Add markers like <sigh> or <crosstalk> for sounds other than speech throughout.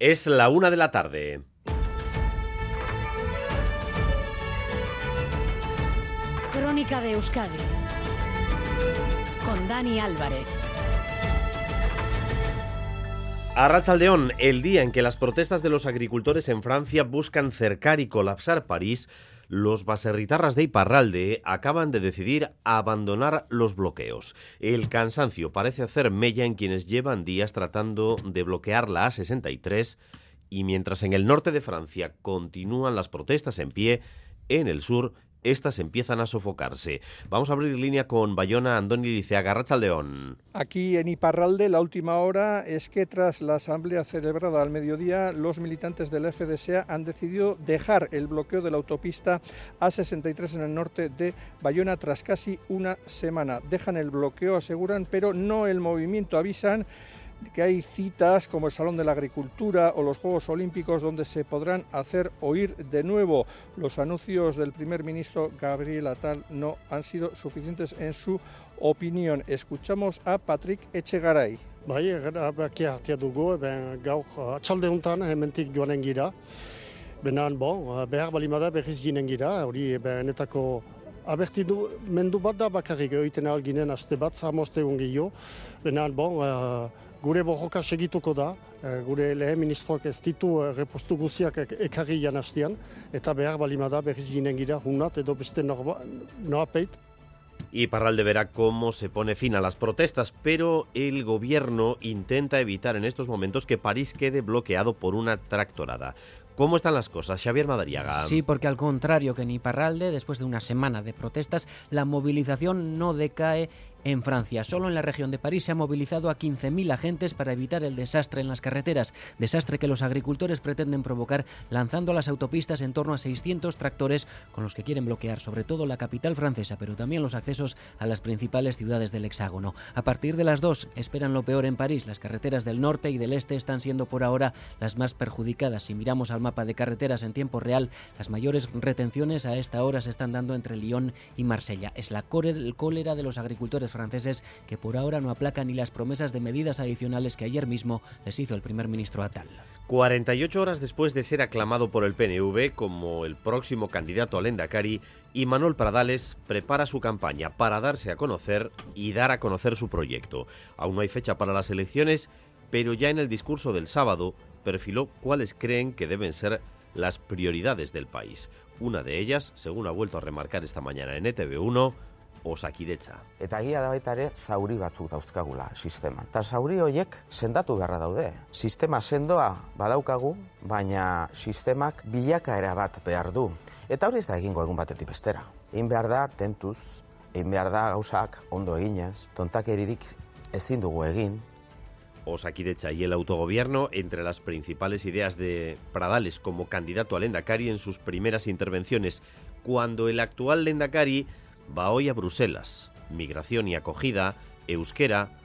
Es la una de la tarde. Crónica de Euskadi con Dani Álvarez. A Rachaldeón, el día en que las protestas de los agricultores en Francia buscan cercar y colapsar París, los baserritarras de Iparralde acaban de decidir abandonar los bloqueos. El cansancio parece hacer mella en quienes llevan días tratando de bloquear la A63 y mientras en el norte de Francia continúan las protestas en pie, en el sur estas empiezan a sofocarse. Vamos a abrir línea con Bayona Andoni Liceaga, Rachaldeón. Aquí en Iparralde, la última hora es que tras la asamblea celebrada al mediodía, los militantes del FDSA han decidido dejar el bloqueo de la autopista A63 en el norte de Bayona tras casi una semana. Dejan el bloqueo, aseguran, pero no el movimiento, avisan que hay citas como el Salón de la Agricultura o los Juegos Olímpicos donde se podrán hacer oír de nuevo. Los anuncios del primer ministro Gabriel Atal no han sido suficientes en su opinión. Escuchamos a Patrick Echegaray. Bai, erabakia hartia dugu, ben, gaur atxalde honetan hementik bon, behar balimada berriz ginen gira, hori benetako aberti du, mendu bat da bakarrik egiten alginen aste bat, zamoste egun gehiago. Benan, bon, uh, gure borroka segituko da, gure lehen ministroak ez ditu repostu guziak ekarri janastian, eta behar balimada berriz ginen gira, hunat edo beste noapeit. Y Parralde verá cómo se pone fin a las protestas, pero el gobierno intenta evitar en estos momentos que París quede bloqueado por una tractorada. ¿Cómo están las cosas, Xavier Madariaga? Sí, porque al contrario que en Iparralde, después de una semana de protestas, la movilización no decae en Francia. Solo en la región de París se ha movilizado a 15.000 agentes para evitar el desastre en las carreteras, desastre que los agricultores pretenden provocar lanzando a las autopistas en torno a 600 tractores con los que quieren bloquear sobre todo la capital francesa, pero también los accesos a las principales ciudades del hexágono. A partir de las 2 esperan lo peor en París. Las carreteras del norte y del este están siendo por ahora las más perjudicadas. Si miramos al mapa de carreteras en tiempo real, las mayores retenciones a esta hora se están dando entre Lyon y Marsella. Es la cólera de los agricultores franceses que por ahora no aplacan ni las promesas de medidas adicionales que ayer mismo les hizo el primer ministro Atal. 48 horas después de ser aclamado por el PNV como el próximo candidato al Endacari, Manuel Pradales prepara su campaña para darse a conocer y dar a conocer su proyecto. Aún no hay fecha para las elecciones, pero ya en el discurso del sábado perfiló cuáles creen que deben ser las prioridades del país. Una de ellas, según ha vuelto a remarcar esta mañana en ETV1, osakidetza. Eta egia da baita ere zauri batzuk dauzkagula sisteman. Eta zauri horiek sendatu beharra daude. Sistema sendoa badaukagu, baina sistemak bilakaera bat behar du. Eta hori ez da egingo egun batetik bestera. Egin behar da tentuz, egin behar da gauzak ondo eginez, tontakeririk ezin dugu egin, Osakidecha y el autogobierno entre las principales ideas de Pradales como candidato al Lendakari en sus primeras intervenciones, cuando el actual Lendakari va hoy a Bruselas. Migración y acogida, euskera,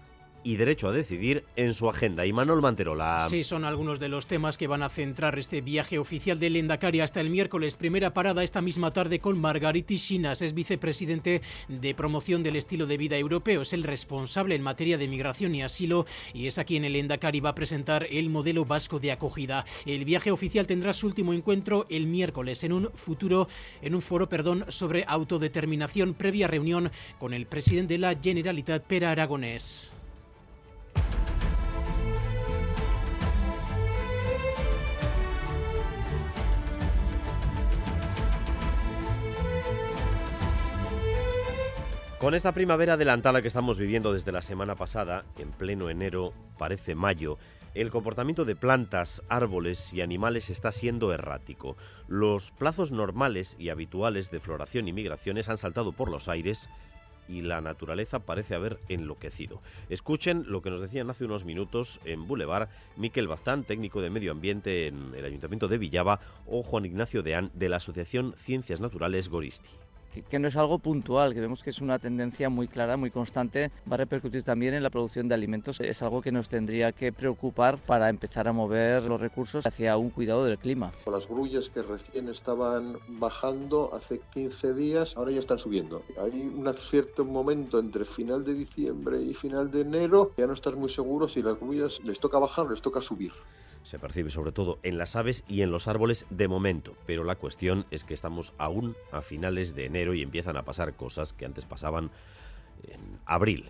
y derecho a decidir en su agenda. Y Manuel Manterola. Sí, son algunos de los temas que van a centrar este viaje oficial del Endacari hasta el miércoles. Primera parada esta misma tarde con Margariti Chinas, es vicepresidente de promoción del estilo de vida europeo. Es el responsable en materia de migración y asilo y es aquí en el Endacari va a presentar el modelo vasco de acogida. El viaje oficial tendrá su último encuentro el miércoles en un futuro, en un foro, perdón, sobre autodeterminación previa reunión con el presidente de la Generalitat, Pera Aragonés. Con esta primavera adelantada que estamos viviendo desde la semana pasada, en pleno enero, parece mayo, el comportamiento de plantas, árboles y animales está siendo errático. Los plazos normales y habituales de floración y migraciones han saltado por los aires y la naturaleza parece haber enloquecido. Escuchen lo que nos decían hace unos minutos en Boulevard Miquel Baztán, técnico de medio ambiente en el Ayuntamiento de Villava, o Juan Ignacio Deán de la Asociación Ciencias Naturales Goristi que, no es algo puntual, que vemos que es una tendencia muy clara, muy constante, va a repercutir también en la producción de alimentos. Es algo que nos tendría que preocupar para empezar a mover los recursos hacia un cuidado del clima. Las grullas que recién estaban bajando hace 15 días, ahora ya están subiendo. Hay un cierto momento entre final de diciembre y final de enero, ya no estás muy seguro si las grullas les toca bajar o les toca subir. Se percibe sobre todo en las aves y en los árboles de momento, pero la cuestión es que estamos aún a finales de enero y empiezan a pasar cosas que antes pasaban en abril.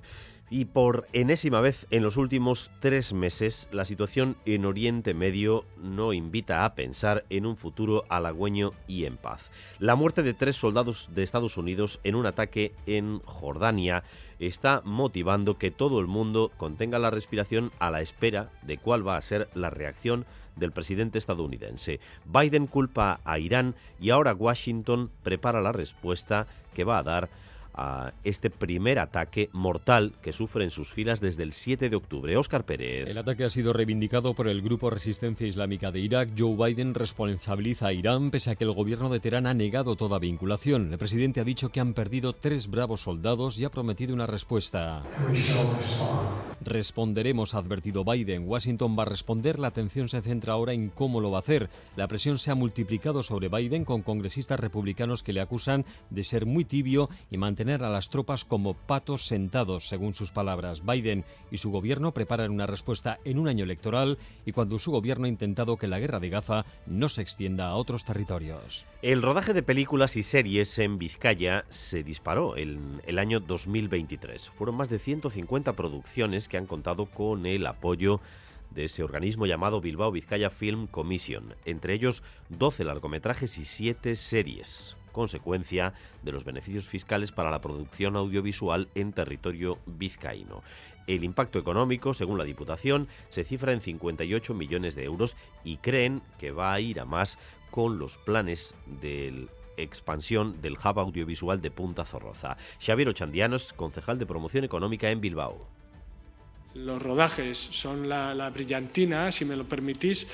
Y por enésima vez en los últimos tres meses, la situación en Oriente Medio no invita a pensar en un futuro halagüeño y en paz. La muerte de tres soldados de Estados Unidos en un ataque en Jordania está motivando que todo el mundo contenga la respiración a la espera de cuál va a ser la reacción del presidente estadounidense. Biden culpa a Irán y ahora Washington prepara la respuesta que va a dar a este primer ataque mortal que sufre en sus filas desde el 7 de octubre. Óscar Pérez. El ataque ha sido reivindicado por el Grupo Resistencia Islámica de Irak. Joe Biden responsabiliza a Irán pese a que el gobierno de Teherán ha negado toda vinculación. El presidente ha dicho que han perdido tres bravos soldados y ha prometido una respuesta. Responderemos, ha advertido Biden. Washington va a responder. La atención se centra ahora en cómo lo va a hacer. La presión se ha multiplicado sobre Biden con congresistas republicanos que le acusan de ser muy tibio y mantener a las tropas como patos sentados, según sus palabras. Biden y su gobierno preparan una respuesta en un año electoral y cuando su gobierno ha intentado que la guerra de Gaza no se extienda a otros territorios. El rodaje de películas y series en Vizcaya se disparó en el año 2023. Fueron más de 150 producciones que han contado con el apoyo de ese organismo llamado Bilbao Vizcaya Film Commission, entre ellos 12 largometrajes y 7 series consecuencia de los beneficios fiscales para la producción audiovisual en territorio vizcaíno. El impacto económico, según la Diputación, se cifra en 58 millones de euros y creen que va a ir a más con los planes de expansión del hub audiovisual de Punta Zorroza. Xavier Ochandianos, concejal de promoción económica en Bilbao. Los rodajes son la, la brillantina, si me lo permitís,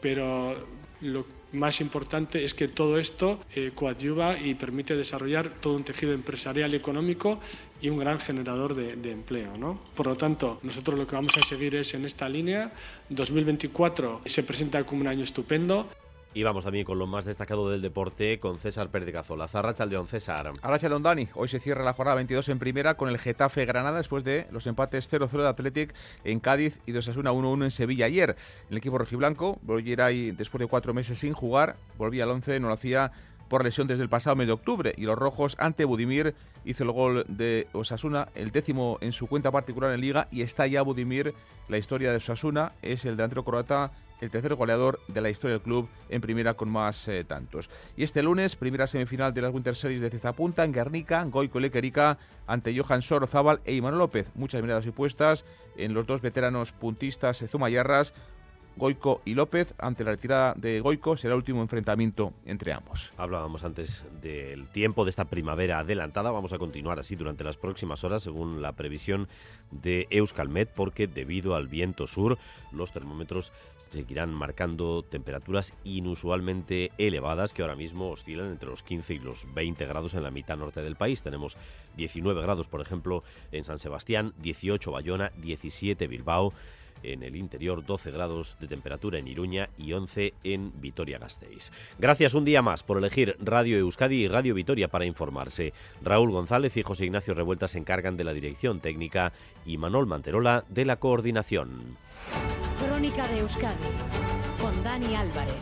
pero lo más importante es que todo esto eh, coadyuva y permite desarrollar todo un tejido empresarial y económico y un gran generador de, de empleo. ¿no? Por lo tanto, nosotros lo que vamos a seguir es en esta línea. 2024 se presenta como un año estupendo. Y vamos también con lo más destacado del deporte con César Pérez de Cazola. Zarrachaldeón, César. Arrachaldeón, Dani. Hoy se cierra la jornada 22 en primera con el Getafe Granada después de los empates 0-0 de Athletic en Cádiz y 2-1 1-1 en Sevilla ayer. El equipo rojiblanco ahí después de cuatro meses sin jugar, volvía al 11, no lo hacía por lesión desde el pasado mes de octubre y los rojos ante Budimir hizo el gol de Osasuna, el décimo en su cuenta particular en liga y está ya Budimir, la historia de Osasuna, es el delantero croata el tercer goleador de la historia del club en primera con más eh, tantos. Y este lunes, primera semifinal de las Winter Series de Cesta Punta en Guernica, Goico Lequerica ante Johan Sorozábal e Imanol López. Muchas miradas y puestas en los dos veteranos puntistas eh, Zumayarras. Goico y López. Ante la retirada de Goico será el último enfrentamiento entre ambos. Hablábamos antes del tiempo de esta primavera adelantada. Vamos a continuar así durante las próximas horas, según la previsión de Euskalmet, porque debido al viento sur, los termómetros seguirán marcando temperaturas inusualmente elevadas que ahora mismo oscilan entre los 15 y los 20 grados en la mitad norte del país. Tenemos 19 grados, por ejemplo, en San Sebastián, 18 Bayona, 17 Bilbao en el interior 12 grados de temperatura en Iruña y 11 en Vitoria-Gasteiz. Gracias un día más por elegir Radio Euskadi y Radio Vitoria para informarse. Raúl González y José Ignacio Revuelta se encargan de la dirección técnica y Manol Manterola de la coordinación. Crónica de Euskadi con Dani Álvarez.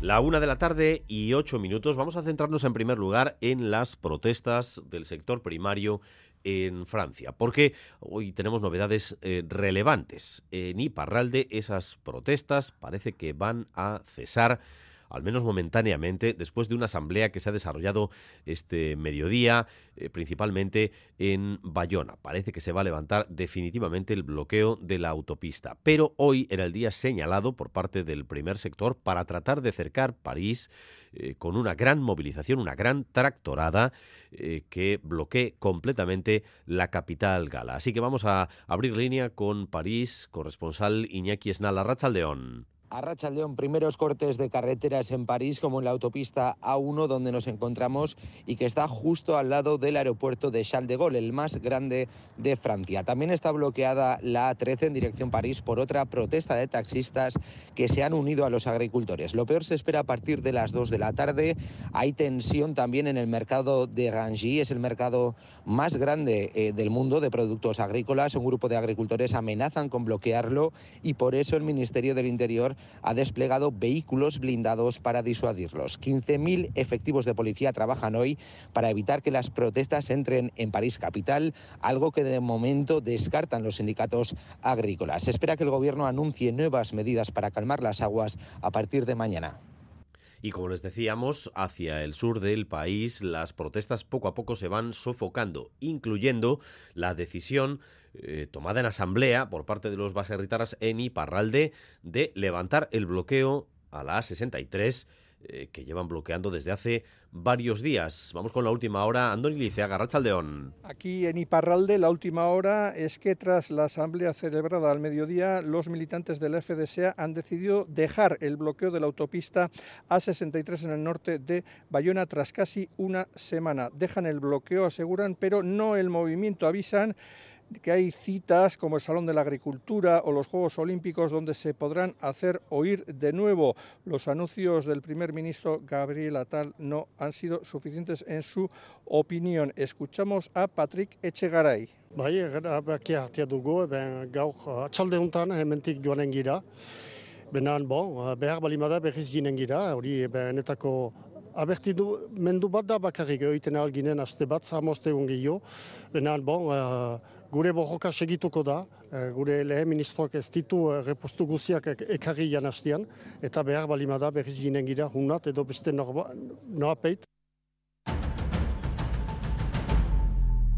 La una de la tarde y ocho minutos. Vamos a centrarnos en primer lugar en las protestas del sector primario en Francia, porque hoy tenemos novedades eh, relevantes. En Iparralde esas protestas parece que van a cesar al menos momentáneamente, después de una asamblea que se ha desarrollado este mediodía, eh, principalmente en Bayona. Parece que se va a levantar definitivamente el bloqueo de la autopista. Pero hoy era el día señalado por parte del primer sector para tratar de cercar París eh, con una gran movilización, una gran tractorada eh, que bloquee completamente la capital gala. Así que vamos a abrir línea con París, corresponsal Iñaki Esnala, Rachaldeón. Arrachaldeón, primeros cortes de carreteras en París, como en la autopista A1, donde nos encontramos y que está justo al lado del aeropuerto de Charles de Gaulle, el más grande de Francia. También está bloqueada la A13 en dirección París por otra protesta de taxistas que se han unido a los agricultores. Lo peor se espera a partir de las 2 de la tarde. Hay tensión también en el mercado de Gangy, es el mercado más grande eh, del mundo de productos agrícolas. Un grupo de agricultores amenazan con bloquearlo y por eso el Ministerio del Interior ha desplegado vehículos blindados para disuadirlos. 15.000 efectivos de policía trabajan hoy para evitar que las protestas entren en París capital, algo que de momento descartan los sindicatos agrícolas. Se espera que el gobierno anuncie nuevas medidas para calmar las aguas a partir de mañana. Y como les decíamos, hacia el sur del país las protestas poco a poco se van sofocando, incluyendo la decisión eh, tomada en asamblea por parte de los baserritarras en Iparralde de levantar el bloqueo a la A63 eh, que llevan bloqueando desde hace varios días. Vamos con la última hora. Andoni Liceaga, Rachaldeón. Aquí en Iparralde, la última hora es que tras la asamblea celebrada al mediodía, los militantes del FDSA han decidido dejar el bloqueo de la autopista A63 en el norte de Bayona tras casi una semana. Dejan el bloqueo, aseguran, pero no el movimiento. Avisan que hay citas como el Salón de la Agricultura o los Juegos Olímpicos donde se podrán hacer oír de nuevo. Los anuncios del primer ministro Gabriel Atal no han sido suficientes en su opinión. Escuchamos a Patrick Echegaray. Bai, erabakia hartia dugu, ben, gaur atxalde honetan hementik joanen gira. Benan, bon, behar balimada berriz ginen gira, hori benetako aberti du, mendu bat da bakarrik egiten alginen aste bat, zamoste. Benan, bon, uh, gure borroka segituko da, eh, gure lehen ministroak ez ditu eh, repostu guziak ekarri janastian, eta behar balimada berriz ginen gira hunat edo beste noapeit.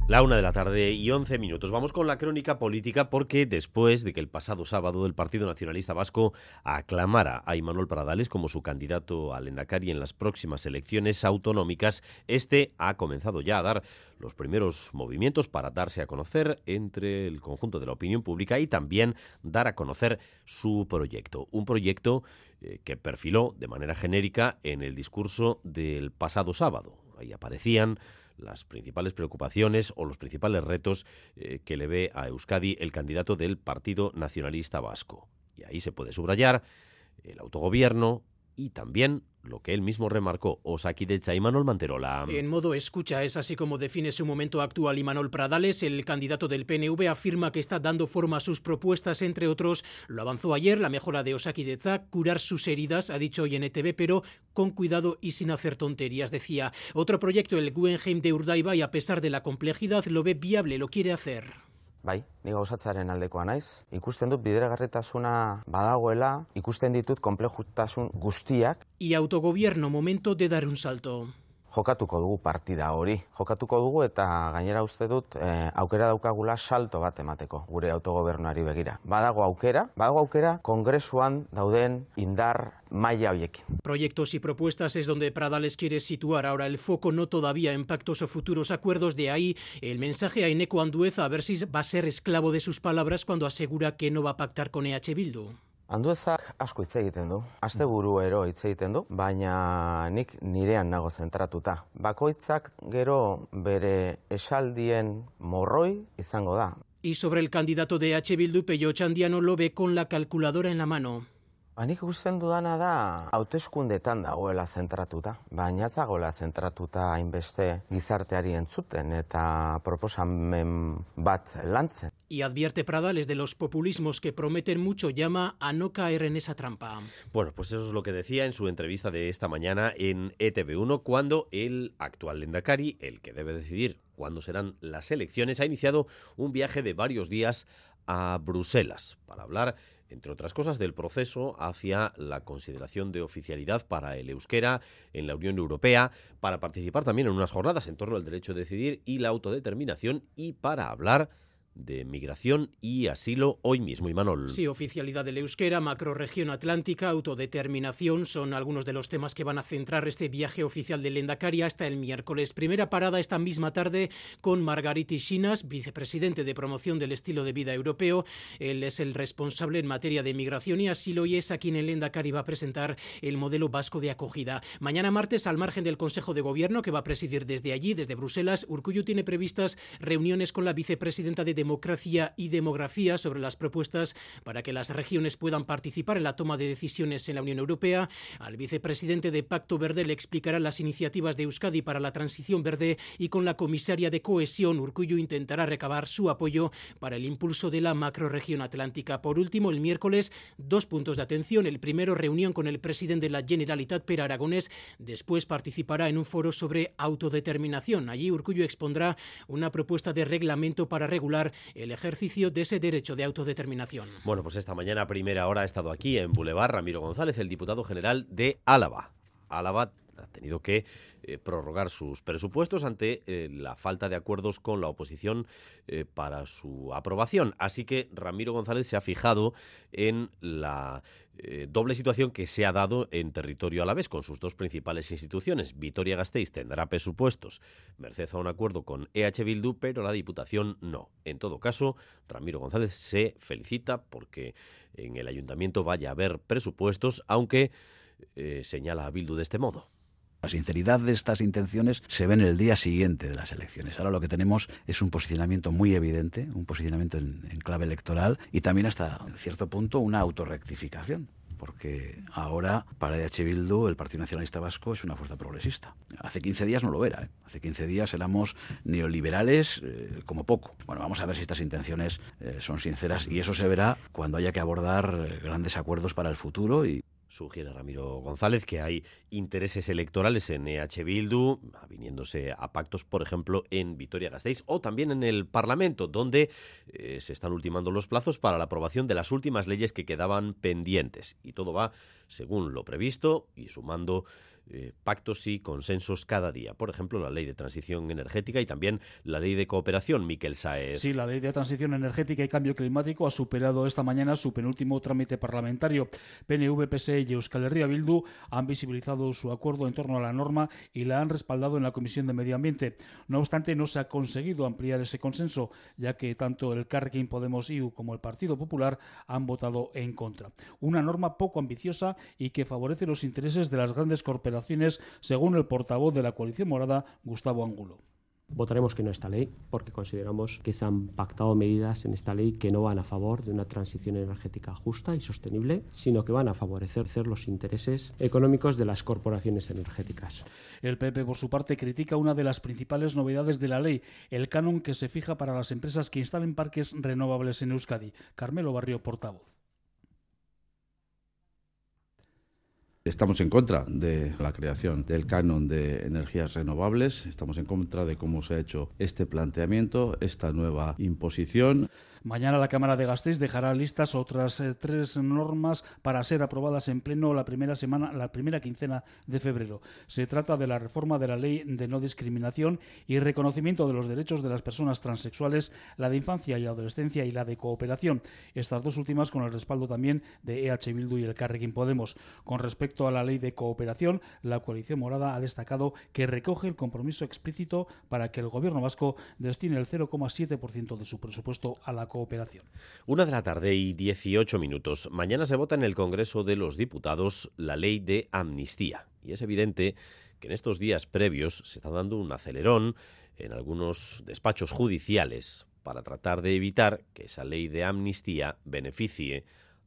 La una de la tarde y once minutos. Vamos con la crónica política porque después de que el pasado sábado el Partido Nacionalista Vasco aclamara a Imanol Pradales como su candidato al Endacari en las próximas elecciones autonómicas, este ha comenzado ya a dar los primeros movimientos para darse a conocer entre el conjunto de la opinión pública y también dar a conocer su proyecto. Un proyecto eh, que perfiló de manera genérica en el discurso del pasado sábado. Ahí aparecían las principales preocupaciones o los principales retos eh, que le ve a Euskadi el candidato del Partido Nacionalista Vasco. Y ahí se puede subrayar el autogobierno y también lo que él mismo remarcó, Osakidecha y Manuel Manterola. En modo escucha es así como define su momento actual Imanol Pradales. El candidato del PNV afirma que está dando forma a sus propuestas, entre otros, lo avanzó ayer, la mejora de Osakidecha, curar sus heridas, ha dicho hoy en ETV, pero con cuidado y sin hacer tonterías, decía. Otro proyecto, el Guggenheim de Urdaiba, y a pesar de la complejidad, lo ve viable, lo quiere hacer. Bai, ni gauzatzaren aldekoa naiz. Ikusten dut bideragarritasuna badagoela, ikusten ditut konplejutasun guztiak. Y autogobierno, momento de dar un salto. Jokatuko dugu partida hori. Jokatuko dugu eta gainera uste dut eh, aukera daukagula salto bat emateko gure autogobernuari begira. Badago aukera, badago aukera kongresuan dauden indar maila hoiekin. Proyectos y propuestas es donde Pradales quiere situar ahora el foco, no todavía en pactos o futuros acuerdos. De ahí el mensaje a Eneco Andueza a ver si va a ser esclavo de sus palabras cuando asegura que no va a pactar con EH Bildu. Anduezak asko hitz egiten du, asteburu ero hitz egiten du, baina nik nirean nago zentratuta. Bakoitzak gero bere esaldien morroi izango da. Y sobre el candidato de H. Bildu, Peyo Chandiano lo ve con la calculadora en la mano. Banik gusten dudana da hauteskundetan dagoela zentratuta, baina ez dagoela zentratuta hainbeste gizarteari entzuten eta proposamen bat lantzen. Y advierte Pradales de los populismos que prometen mucho, llama a no caer en esa trampa. Bueno, pues eso es lo que decía en su entrevista de esta mañana en ETV1 cuando el actual Lendakari, el que debe decidir cuándo serán las elecciones, ha iniciado un viaje de varios días a Bruselas para hablar entre otras cosas, del proceso hacia la consideración de oficialidad para el euskera en la Unión Europea, para participar también en unas jornadas en torno al derecho a decidir y la autodeterminación y para hablar de Migración y Asilo hoy mismo, Imanol. Sí, oficialidad del euskera, macroregión atlántica, autodeterminación son algunos de los temas que van a centrar este viaje oficial de Lendakari hasta el miércoles. Primera parada esta misma tarde con Margariti Chinas, vicepresidente de promoción del estilo de vida europeo. Él es el responsable en materia de migración y asilo y es a quien el Lendakari va a presentar el modelo vasco de acogida. Mañana martes, al margen del Consejo de Gobierno que va a presidir desde allí, desde Bruselas, Urcuyo tiene previstas reuniones con la vicepresidenta de Democracia y Demografía sobre las propuestas para que las regiones puedan participar en la toma de decisiones en la Unión Europea. Al vicepresidente de Pacto Verde le explicará las iniciativas de Euskadi para la transición verde y con la comisaria de cohesión Urcuyo intentará recabar su apoyo para el impulso de la macroregión atlántica. Por último, el miércoles, dos puntos de atención. El primero, reunión con el presidente de la Generalitat, Per Aragonés. Después participará en un foro sobre autodeterminación. Allí Urcuyo expondrá una propuesta de reglamento para regular el ejercicio de ese derecho de autodeterminación. Bueno, pues esta mañana primera hora ha estado aquí en Boulevard Ramiro González, el diputado general de Álava. Álava ha tenido que eh, prorrogar sus presupuestos ante eh, la falta de acuerdos con la oposición eh, para su aprobación. Así que Ramiro González se ha fijado en la doble situación que se ha dado en territorio a la vez con sus dos principales instituciones. Vitoria-Gasteiz tendrá presupuestos merced a un acuerdo con EH Bildu, pero la Diputación no. En todo caso, Ramiro González se felicita porque en el ayuntamiento vaya a haber presupuestos, aunque señala a Bildu de este modo. La sinceridad de estas intenciones se ve en el día siguiente de las elecciones. Ahora lo que tenemos es un posicionamiento muy evidente, un posicionamiento en, clave electoral y también hasta cierto punto una autorrectificación porque ahora para EH Bildu el Partido Nacionalista Vasco es una fuerza progresista. Hace 15 días no lo era, ¿eh? hace 15 días éramos neoliberales eh, como poco. Bueno, vamos a ver si estas intenciones eh, son sinceras y eso se verá cuando haya que abordar eh, grandes acuerdos para el futuro y Sugiere Ramiro González que hay intereses electorales en EH Bildu, viniéndose a pactos, por ejemplo, en Vitoria-Gasteiz o también en el Parlamento, donde eh, se están ultimando los plazos para la aprobación de las últimas leyes que quedaban pendientes. Y todo va según lo previsto y sumando eh, pactos y consensos cada día. Por ejemplo, la ley de transición energética y también la ley de cooperación, Miquel Saez. Sí, la ley de transición energética y cambio climático ha superado esta mañana su penúltimo trámite parlamentario. PNV, PSE y Euskal Herria Bildu han visibilizado su acuerdo en torno a la norma y la han respaldado en la Comisión de Medio Ambiente. No obstante, no se ha conseguido ampliar ese consenso, ya que tanto el Carrequín Podemos IU como el Partido Popular han votado en contra. Una norma poco ambiciosa y que favorece los intereses de las grandes corporaciones según el portavoz de la coalición morada, Gustavo Angulo. Votaremos que no a esta ley porque consideramos que se han pactado medidas en esta ley que no van a favor de una transición energética justa y sostenible, sino que van a favorecer los intereses económicos de las corporaciones energéticas. El PP, por su parte, critica una de las principales novedades de la ley, el canon que se fija para las empresas que instalen parques renovables en Euskadi. Carmelo Barrio, portavoz. Estamos en contra de la creación del canon de energías renovables, estamos en contra de cómo se ha hecho este planteamiento, esta nueva imposición. Mañana la Cámara de Gasteiz dejará listas otras eh, tres normas para ser aprobadas en pleno la primera semana, la primera quincena de febrero. Se trata de la reforma de la ley de no discriminación y reconocimiento de los derechos de las personas transexuales, la de infancia y adolescencia y la de cooperación. Estas dos últimas con el respaldo también de EH Bildu y el Carrequín Podemos. Con respecto a la ley de cooperación, la coalición morada ha destacado que recoge el compromiso explícito para que el gobierno vasco destine el 0,7% de su presupuesto a la cooperación. Una de la tarde y 18 minutos. Mañana se vota en el Congreso de los Diputados la ley de amnistía. Y es evidente que en estos días previos se está dando un acelerón en algunos despachos judiciales para tratar de evitar que esa ley de amnistía beneficie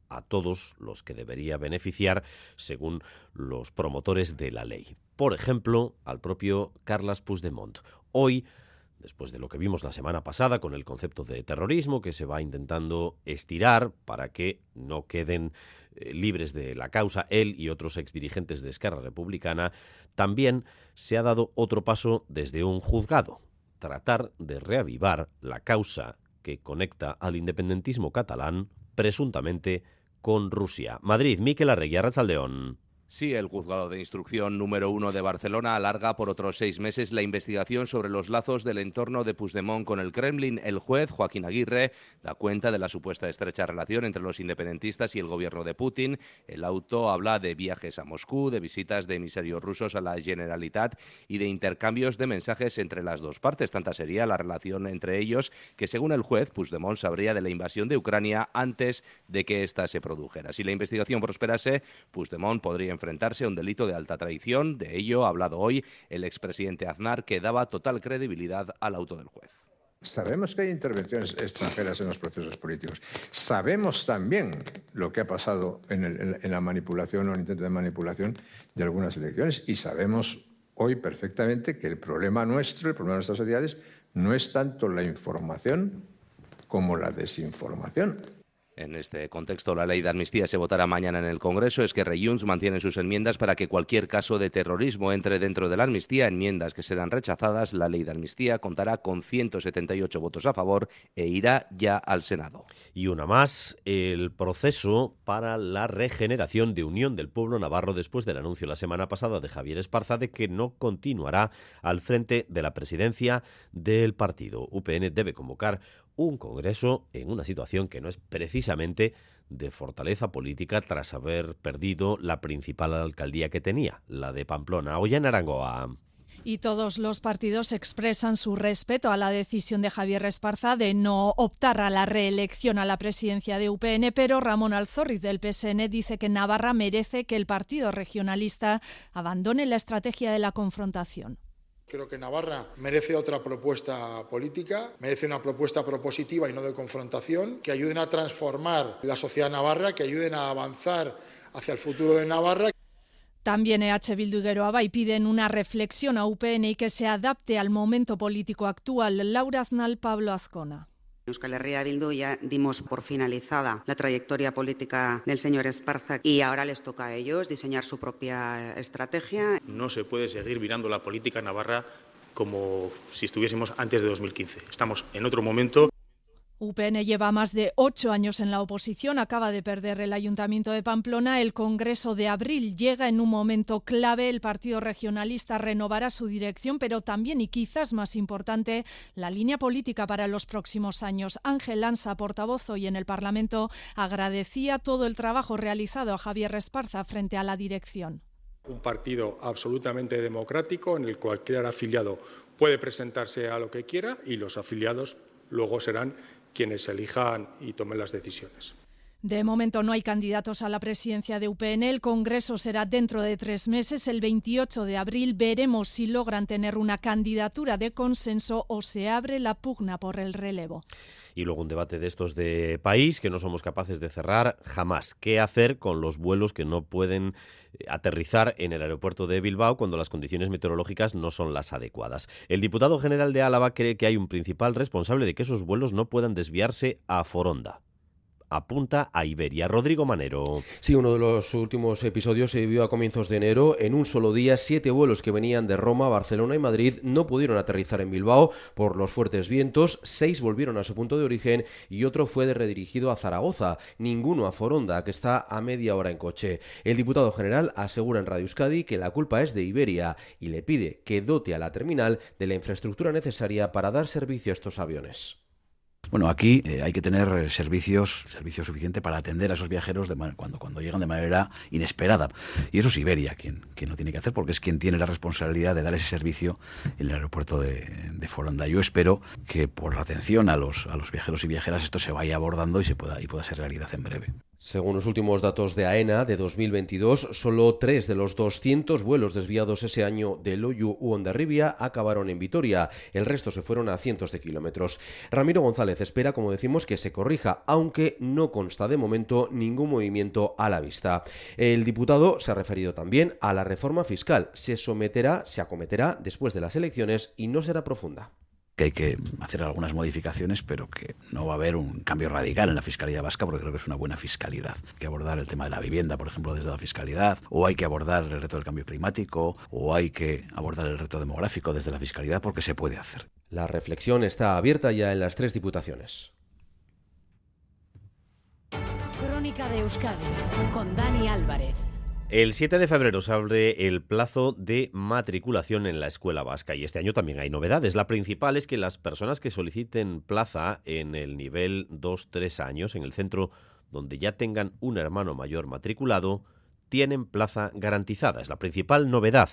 a todos los que debería beneficiar según los promotores de la ley. Por ejemplo, al propio Carlas Puigdemont. Hoy después de lo que vimos la semana pasada con el concepto de terrorismo que se va intentando estirar para que no queden eh, libres de la causa él y otros exdirigentes de Esquerra Republicana, también se ha dado otro paso desde un juzgado, tratar de reavivar la causa que conecta al independentismo catalán presuntamente con Rusia. Madrid, Miquel Arregui, Arrachaldeón. Sí, el juzgado de instrucción número uno de Barcelona alarga por otros seis meses la investigación sobre los lazos del entorno de Puigdemont con el Kremlin. El juez, Joaquín Aguirre, da cuenta de la supuesta estrecha relación entre los independentistas y el gobierno de Putin. El auto habla de viajes a Moscú, de visitas de emisarios rusos a la Generalitat y de intercambios de mensajes entre las dos partes. Tanta sería la relación entre ellos que, según el juez, Puigdemont sabría de la invasión de Ucrania antes de que ésta se produjera. Si la investigación prosperase, Puigdemont podría enfrentarse a un delito de alta traición. De ello ha hablado hoy el expresidente Aznar, que daba total credibilidad al auto del juez. Sabemos que hay intervenciones extranjeras en los procesos políticos. Sabemos también lo que ha pasado en, la manipulación o el intento de manipulación de algunas elecciones y sabemos hoy perfectamente que el problema nuestro, el problema de nuestras sociedades, no es tanto la información como la desinformación. En este contexto, la ley de amnistía se votará mañana en el Congreso. Es que Junts mantiene sus enmiendas para que cualquier caso de terrorismo entre dentro de la amnistía, enmiendas que serán rechazadas. La ley de amnistía contará con 178 votos a favor e irá ya al Senado. Y una más, el proceso para la regeneración de Unión del Pueblo Navarro después del anuncio la semana pasada de Javier Esparza de que no continuará al frente de la presidencia del partido. UPN debe convocar un Congreso en una situación que no es precisamente de fortaleza política tras haber perdido la principal alcaldía que tenía, la de Pamplona. Hoy en Arangoa. Y todos los partidos expresan su respeto a la decisión de Javier Esparza de no optar a la reelección a la presidencia de UPN, pero Ramón Alzorriz del PSN dice que Navarra merece que el partido regionalista abandone la estrategia de la confrontación. Creo que Navarra merece otra propuesta política, merece una propuesta propositiva y no de confrontación, que ayuden a transformar la sociedad navarra, que ayuden a avanzar hacia el futuro de Navarra. También EH Bildu y Geroa y piden una reflexión a UPN y que se adapte al momento político actual. Laura Aznal, Pablo Azcona. Euskal Herria Bildu ya dimos por finalizada la trayectoria política del señor Esparza y ahora les toca a ellos diseñar su propia estrategia. No se puede seguir mirando la política navarra como si estuviésemos antes de 2015. Estamos en otro momento. UPN lleva más de ocho años en la oposición, acaba de perder el Ayuntamiento de Pamplona. El Congreso de abril llega en un momento clave. El Partido Regionalista renovará su dirección, pero también, y quizás más importante, la línea política para los próximos años. Ángel Ansa, portavoz hoy en el Parlamento, agradecía todo el trabajo realizado a Javier Esparza frente a la dirección. Un partido absolutamente democrático en el cual cualquier afiliado puede presentarse a lo que quiera y los afiliados luego serán quienes elijan y tomen las decisiones. De momento no hay candidatos a la presidencia de UPN. El Congreso será dentro de tres meses, el 28 de abril. Veremos si logran tener una candidatura de consenso o se abre la pugna por el relevo. Y luego un debate de estos de país que no somos capaces de cerrar jamás. ¿Qué hacer con los vuelos que no pueden aterrizar en el aeropuerto de Bilbao cuando las condiciones meteorológicas no son las adecuadas? El diputado general de Álava cree que hay un principal responsable de que esos vuelos no puedan desviarse a Foronda apunta a Iberia. Rodrigo Manero. Sí, uno de los últimos episodios se vivió a comienzos de enero. En un solo día, siete vuelos que venían de Roma, Barcelona y Madrid no pudieron aterrizar en Bilbao por los fuertes vientos. Seis volvieron a su punto de origen y otro fue redirigido a Zaragoza. Ninguno a Foronda, que está a media hora en coche. El diputado general asegura en Radio Euskadi que la culpa es de Iberia y le pide que dote a la terminal de la infraestructura necesaria para dar servicio a estos aviones. Bueno, aquí eh, hay que tener eh, servicios, servicio suficiente para atender a esos viajeros de cuando, cuando llegan de manera inesperada. Y eso es Iberia quien, quien lo tiene que hacer, porque es quien tiene la responsabilidad de dar ese servicio en el aeropuerto de, de Foronda. Yo espero que por la atención a los, a los viajeros y viajeras esto se vaya abordando y, se pueda, y pueda ser realidad en breve. Según los últimos datos de AENA de 2022, solo tres de los 200 vuelos desviados ese año de Loyu u Ondarribia acabaron en Vitoria. El resto se fueron a cientos de kilómetros. Ramiro González espera, como decimos, que se corrija, aunque no consta de momento ningún movimiento a la vista. El diputado se ha referido también a la reforma fiscal. Se someterá, se acometerá después de las elecciones y no será profunda que hay que hacer algunas modificaciones, pero que no va a haber un cambio radical en la fiscalidad vasca porque creo que es una buena fiscalidad. Hay que abordar el tema de la vivienda, por ejemplo, desde la fiscalidad, o hay que abordar el reto del cambio climático, o hay que abordar el reto demográfico desde la fiscalidad porque se puede hacer. La reflexión está abierta ya en las tres diputaciones. Crónica de Euskadi con Dani Álvarez. El 7 de febrero se abre el plazo de matriculación en la escuela vasca y este año también hay novedades. La principal es que las personas que soliciten plaza en el nivel 2-3 años, en el centro donde ya tengan un hermano mayor matriculado, tienen plaza garantizada. Es la principal novedad.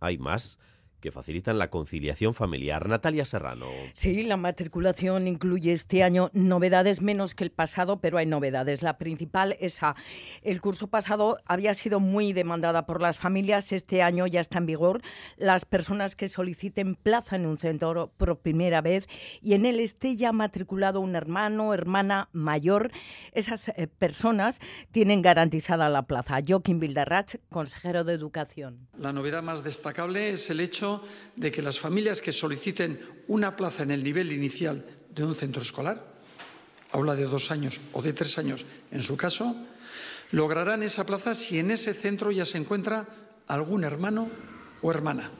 Hay más que facilitan la conciliación familiar. Natalia Serrano. Sí, la matriculación incluye este año novedades menos que el pasado, pero hay novedades. La principal es a el curso pasado había sido muy demandada por las familias, este año ya está en vigor. Las personas que soliciten plaza en un centro por primera vez y en él esté ya matriculado un hermano hermana mayor, esas eh, personas tienen garantizada la plaza. Joaquín Bildarrach, consejero de Educación. La novedad más destacable es el hecho de que las familias que soliciten una plaza en el nivel inicial de un centro escolar, aula de dos años o de tres años en su caso, lograrán esa plaza si en ese centro ya se encuentra algún hermano o hermana.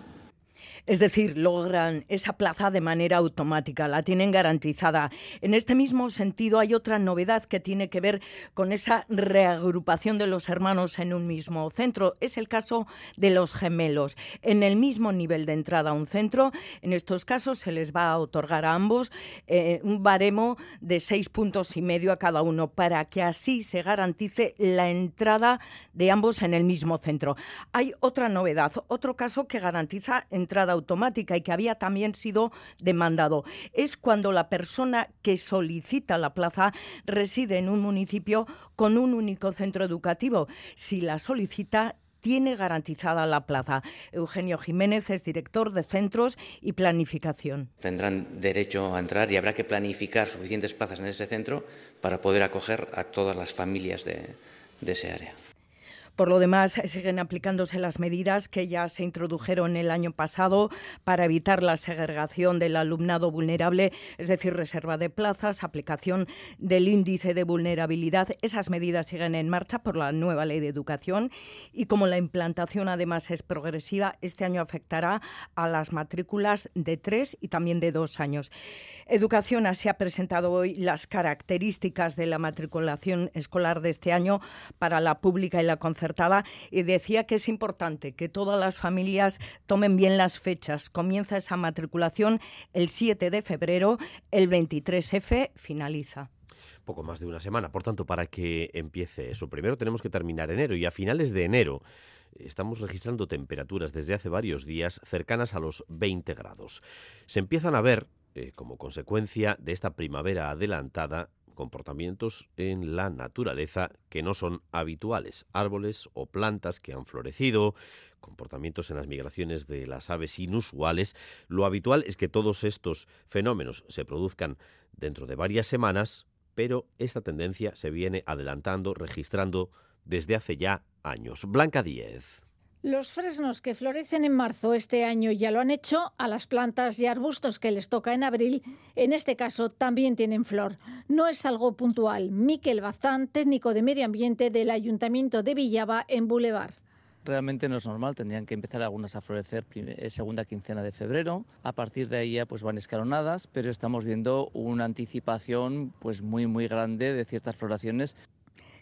Es decir, logran esa plaza de manera automática, la tienen garantizada. En este mismo sentido, hay otra novedad que tiene que ver con esa reagrupación de los hermanos en un mismo centro. Es el caso de los gemelos. En el mismo nivel de entrada a un centro, en estos casos se les va a otorgar a ambos eh, un baremo de seis puntos y medio a cada uno para que así se garantice la entrada de ambos en el mismo centro. Hay otra novedad, otro caso que garantiza entrada automática y que había también sido demandado. Es cuando la persona que solicita la plaza reside en un municipio con un único centro educativo. Si la solicita, tiene garantizada la plaza. Eugenio Jiménez es director de Centros y Planificación. Tendrán derecho a entrar y habrá que planificar suficientes plazas en ese centro para poder acoger a todas las familias de, de ese área. Por lo demás, siguen aplicándose las medidas que ya se introdujeron el año pasado para evitar la segregación del alumnado vulnerable, es decir, reserva de plazas, aplicación del índice de vulnerabilidad. Esas medidas siguen en marcha por la nueva ley de educación y como la implantación además es progresiva, este año afectará a las matrículas de tres y también de dos años. Educación así ha presentado hoy las características de la matriculación escolar de este año para la pública y la concertada y decía que es importante que todas las familias tomen bien las fechas. Comienza esa matriculación el 7 de febrero, el 23F finaliza poco más de una semana. Por tanto, para que empiece eso, primero tenemos que terminar enero y a finales de enero estamos registrando temperaturas desde hace varios días cercanas a los 20 grados. Se empiezan a ver eh, como consecuencia de esta primavera adelantada, comportamientos en la naturaleza que no son habituales, árboles o plantas que han florecido, comportamientos en las migraciones de las aves inusuales. Lo habitual es que todos estos fenómenos se produzcan dentro de varias semanas, pero esta tendencia se viene adelantando, registrando desde hace ya años. Blanca Díez. Los fresnos que florecen en marzo este año ya lo han hecho, a las plantas y arbustos que les toca en abril, en este caso también tienen flor. No es algo puntual. Miquel Bazán, técnico de medio ambiente del Ayuntamiento de Villaba en Boulevard. Realmente no es normal, tendrían que empezar algunas a florecer eh, segunda quincena de febrero. A partir de ahí ya pues van escalonadas, pero estamos viendo una anticipación pues muy muy grande de ciertas floraciones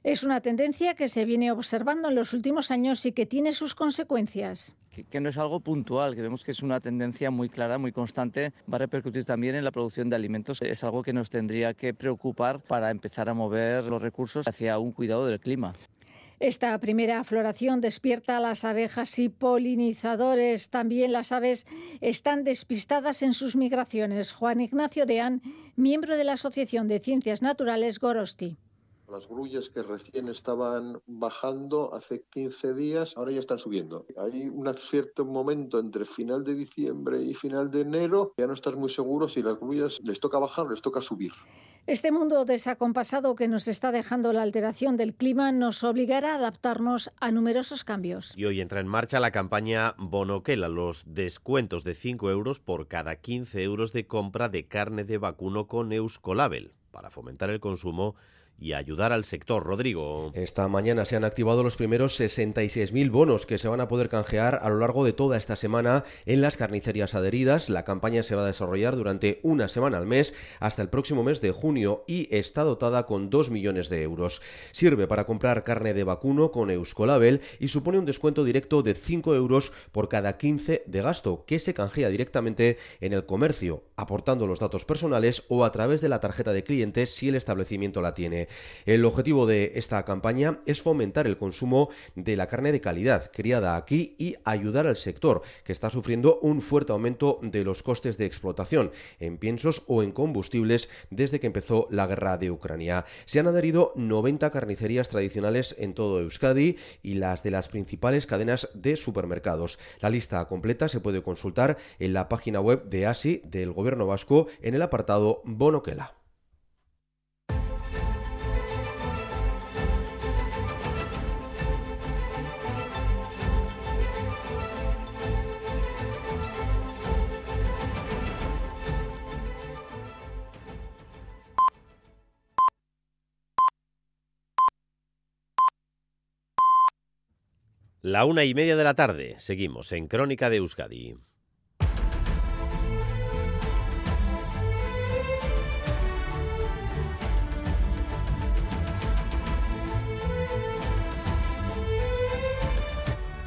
es una tendencia que se viene observando en los últimos años y que tiene sus consecuencias. Que, no es algo puntual, que vemos que es una tendencia muy clara, muy constante, va a repercutir también en la producción de alimentos. Es algo que nos tendría que preocupar para empezar a mover los recursos hacia un cuidado del clima. Esta primera floración despierta a las abejas y polinizadores. También las aves están despistadas en sus migraciones. Juan Ignacio Deán, miembro de la Asociación de Ciencias Naturales Gorosti. Las grullas que recién estaban bajando hace 15 días, ahora ya están subiendo. Hay un cierto momento entre final de diciembre y final de enero, ya no estás muy seguro si las grullas les toca bajar o les toca subir. Este mundo desacompasado que nos está dejando la alteración del clima nos obligará a adaptarnos a numerosos cambios. Y hoy entra en marcha la campaña Bonoquela, los descuentos de 5 euros por cada 15 euros de compra de carne de vacuno con Euskolabel, para fomentar el consumo y ayudar al sector. Rodrigo. Esta mañana se han activado los primeros 66.000 bonos que se van a poder canjear a lo largo de toda esta semana en las carnicerías adheridas. La campaña se va a desarrollar durante una semana al mes hasta el próximo mes de junio y está dotada con 2 millones de euros. Sirve para comprar carne de vacuno con Euskolabel y supone un descuento directo de 5 euros por cada 15 de gasto que se canjea directamente en el comercio, aportando los datos personales o a través de la tarjeta de clientes si el establecimiento la tiene. El objetivo de esta campaña es fomentar el consumo de la carne de calidad criada aquí y ayudar al sector que está sufriendo un fuerte aumento de los costes de explotación en piensos o en combustibles desde que empezó la guerra de Ucrania. Se han adherido 90 carnicerías tradicionales en todo Euskadi y las de las principales cadenas de supermercados. La lista completa se puede consultar en la página web de ASI del Gobierno Vasco en el apartado Bonoquela. La una y media de la tarde. Seguimos en Crónica de Euskadi.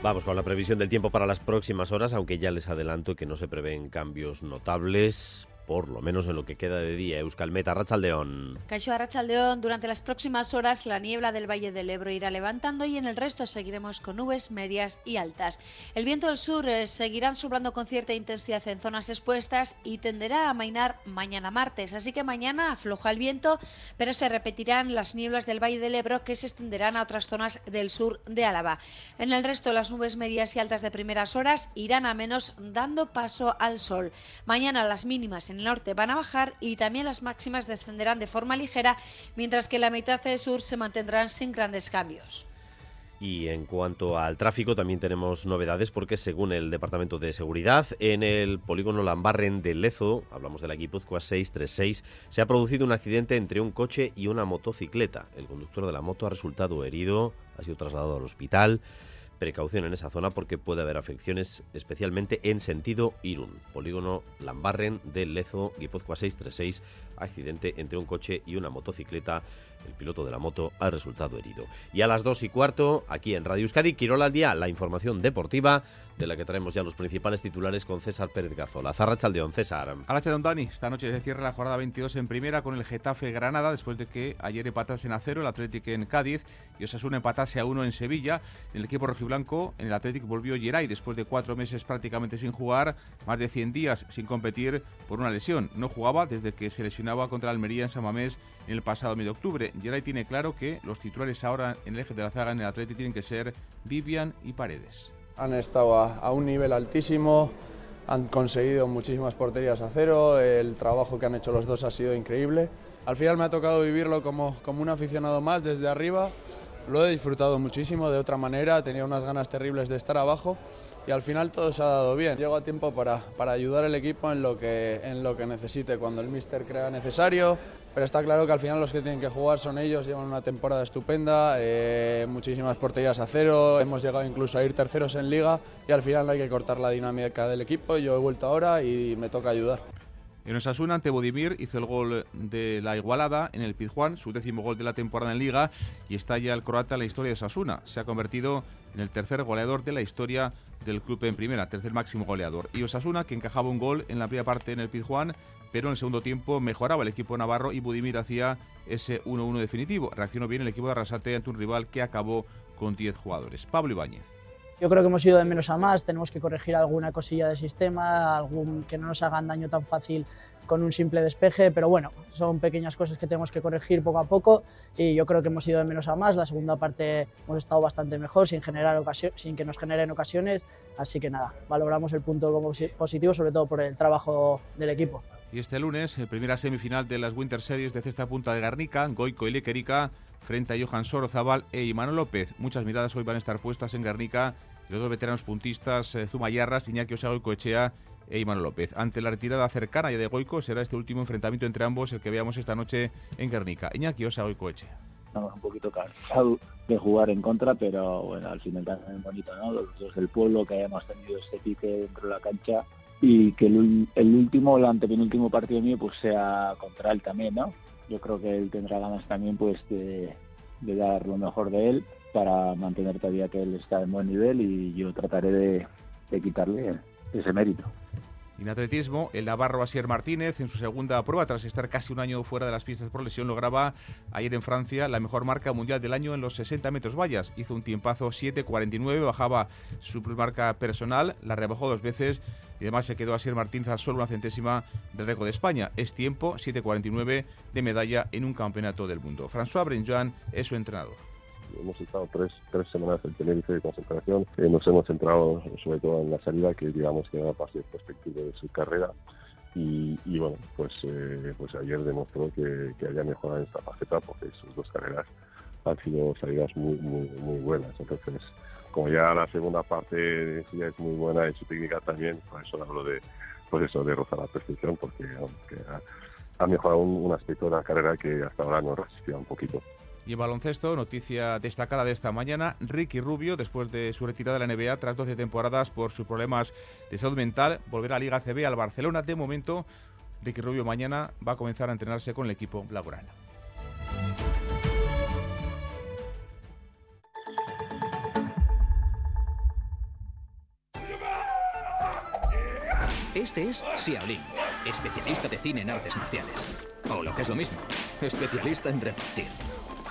Vamos con la previsión del tiempo para las próximas horas, aunque ya les adelanto que no se prevén cambios notables por lo menos en lo que queda de día. Euskalmeta, Rachaldeón. Caixo Rachaldeón, durante las próximas horas la niebla del Valle del Ebro irá levantando y en el resto seguiremos con nubes medias y altas. El viento del sur eh, seguirá soplando con cierta intensidad en zonas expuestas y tenderá a amainar mañana martes. Así que mañana afloja el viento, pero se repetirán las nieblas del Valle del Ebro que se extenderán a otras zonas del sur de Álava. En el resto las nubes medias y altas de primeras horas irán a menos dando paso al sol. Mañana las mínimas en norte van a bajar y también las máximas descenderán de forma ligera, mientras que la mitad del sur se mantendrán sin grandes cambios. Y en cuanto al tráfico, también tenemos novedades porque según el Departamento de Seguridad, en el polígono Lambarren de Lezo, hablamos de la Guipúzcoa 636, se ha producido un accidente entre un coche y una motocicleta. El conductor de la moto ha resultado herido, ha sido trasladado al hospital precaución en esa zona porque puede haber afecciones, especialmente en sentido Irún. Polígono Lambarren de Lezo, Guipúzcoa 636, accidente entre un coche y una motocicleta. El piloto de la moto ha resultado herido. Y a las dos y cuarto, aquí en Radio Euskadi, Quirola al día, la información deportiva de la que traemos ya los principales titulares con César Pérez Gazola. Zarrachaldeón, César. Don Dani, esta noche se cierra la jornada 22 en primera con el Getafe Granada, después de que ayer empatase a cero el Atlético en Cádiz y Osasuna empatase a uno en Sevilla. El equipo rojiblanco, en el Atlético volvió Geray después de cuatro meses prácticamente sin jugar, más de 100 días sin competir por una lesión. No jugaba desde que se lesionaba contra Almería en San Mamés en el pasado mes de octubre. Geray tiene claro que los titulares ahora en el eje de la zaga en el Atlético tienen que ser Vivian y Paredes. Han estado a, un nivel altísimo, han conseguido muchísimas porterías a cero, el trabajo que han hecho los dos ha sido increíble. Al final me ha tocado vivirlo como, como un aficionado más desde arriba, lo he disfrutado muchísimo de otra manera, tenía unas ganas terribles de estar abajo y al final todo se ha dado bien. Llego a tiempo para, para ayudar al equipo en lo, que, en lo que necesite, cuando el míster crea necesario, pero está claro que al final los que tienen que jugar son ellos, llevan una temporada estupenda, eh, muchísimas porterías a cero, hemos llegado incluso a ir terceros en liga y al final hay que cortar la dinámica del equipo, yo he vuelto ahora y me toca ayudar. En Osasuna, ante Bodimir, hizo el gol de la igualada en el Pizjuán, su décimo gol de la temporada en Liga, y está ya el croata en la historia de Osasuna. Se ha convertido en el tercer goleador de la historia del club en primera, tercer máximo goleador. Y Osasuna, que encajaba un gol en la primera parte en el Pizjuán, pero en el segundo tiempo mejoraba el equipo navarro y Budimir hacía ese 1-1 definitivo. Reaccionó bien el equipo de Arrasate ante un rival que acabó con 10 jugadores. Pablo Ibáñez. Yo creo que hemos ido de menos a más, tenemos que corregir alguna cosilla del sistema, algún, que no nos hagan daño tan fácil con un simple despeje, pero bueno, son pequeñas cosas que tenemos que corregir poco a poco y yo creo que hemos ido de menos a más. La segunda parte hemos estado bastante mejor, sin, generar sin que nos generen ocasiones, así que nada, valoramos el punto como positivo, sobre todo por el trabajo del equipo. Y este lunes, primera semifinal de las Winter Series de Cesta Punta de Garnica, Goico y Lequerica frente a Johan Sorozabal e Imanol López. Muchas miradas hoy van a estar puestas en Garnica los dos veteranos puntistas, eh, Zumayarras, Iñaki Osago y Coechea, e Iman López. Ante la retirada cercana ya de Goico, será este último enfrentamiento entre ambos el que veamos esta noche en Guernica. Iñaki Osa, Goicoeche. Estamos un poquito cansados de jugar en contra, pero bueno, al final también bonito, ¿no? Los dos del pueblo, que hayamos tenido este pique dentro de la cancha y que el, el último, el antepenúltimo partido mío, pues sea contra él también, ¿no? Yo creo que él tendrá ganas también, pues, de dar lo mejor de él para mantener todavía que él está en buen nivel y yo trataré de, quitarle ese mérito. En atletismo, el navarro Asier Martínez, en su segunda prueba, tras estar casi un año fuera de las pistas por lesión, lograba ayer en Francia la mejor marca mundial del año en los 60 metros vallas. Hizo un tiempazo 7.49, bajaba su marca personal, la rebajó dos veces y además se quedó Asier Martínez a solo una centésima del récord de España. Es tiempo 7.49 de medalla en un campeonato del mundo. François Brenjoan es su entrenador hemos estado tres, tres semanas en Tenerife de concentración. Eh, nos hemos centrado sobre todo en la salida, que digamos que era parte perspectiva de su carrera. Y, bueno, pues, eh, pues ayer demostró que, que había mejorado en esta faceta porque sus dos carreras han sido salidas muy, muy, buenas. Entonces, como ya la segunda parte ya es muy buena y su técnica también, por eso hablo de, pues eso, de rozar la perfección, porque, ha, mejorado un, aspecto de la carrera que hasta ahora nos resistía un poquito. Y en baloncesto, noticia destacada de esta mañana, Ricky Rubio, después de su retirada de la NBA tras 12 temporadas por sus problemas de salud mental, volverá a Liga CB al Barcelona. De momento, Ricky Rubio mañana va a comenzar a entrenarse con el equipo laboral. Este es Xiaolin, especialista de cine en artes marciales. O lo que es lo mismo, especialista en repartir.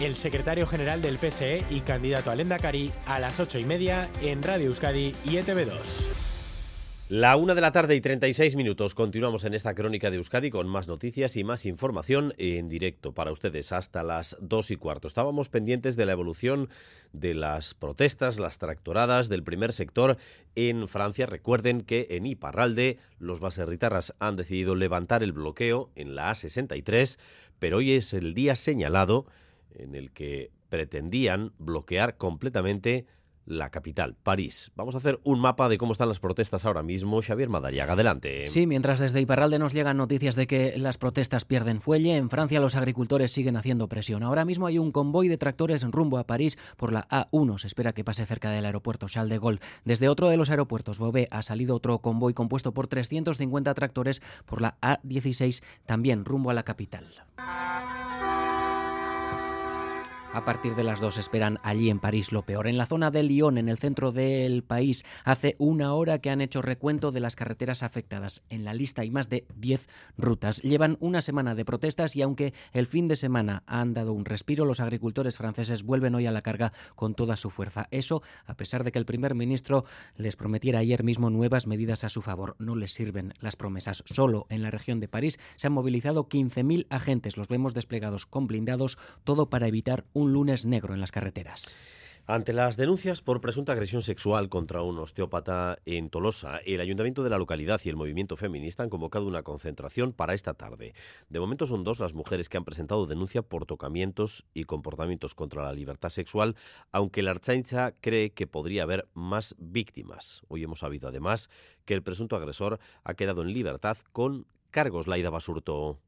el secretario general del PSE y candidato al Endacari, a las ocho y media en Radio Euskadi y ETV2. La una de la tarde y 36 minutos. Continuamos en esta crónica de Euskadi con más noticias y más información en directo para ustedes hasta las dos y cuarto. Estábamos pendientes de la evolución de las protestas, las tractoradas del primer sector en Francia. Recuerden que en Iparralde los baserritarras han decidido levantar el bloqueo en la A63, pero hoy es el día señalado en el que pretendían bloquear completamente la capital, París. Vamos a hacer un mapa de cómo están las protestas ahora mismo. Xavier Madariaga, adelante. Sí, mientras desde Iparralde nos llegan noticias de que las protestas pierden fuelle, en Francia los agricultores siguen haciendo presión. Ahora mismo hay un convoy de tractores en rumbo a París por la A1. Se espera que pase cerca del aeropuerto Charles de Gaulle. Desde otro de los aeropuertos, Bobé, ha salido otro convoy compuesto por 350 tractores por la A16, también rumbo a la capital. A partir de las dos esperan allí en París lo peor. En la zona de Lyon, en el centro del país, hace una hora que han hecho recuento de las carreteras afectadas. En la lista hay más de 10 rutas. Llevan una semana de protestas y aunque el fin de semana han dado un respiro, los agricultores franceses vuelven hoy a la carga con toda su fuerza. Eso, a pesar de que el primer ministro les prometiera ayer mismo nuevas medidas a su favor. No les sirven las promesas. Solo en la región de París se han movilizado 15.000 agentes. Los vemos desplegados con blindados, todo para evitar un lunes negro en las carreteras. Ante las denuncias por presunta agresión sexual contra un osteópata en Tolosa, el ayuntamiento de la localidad y el movimiento feminista han convocado una concentración para esta tarde. De momento son dos las mujeres que han presentado denuncia por tocamientos y comportamientos contra la libertad sexual, aunque la Archaincha cree que podría haber más víctimas. Hoy hemos sabido además que el presunto agresor ha quedado en libertad con cargos Laida Basurto.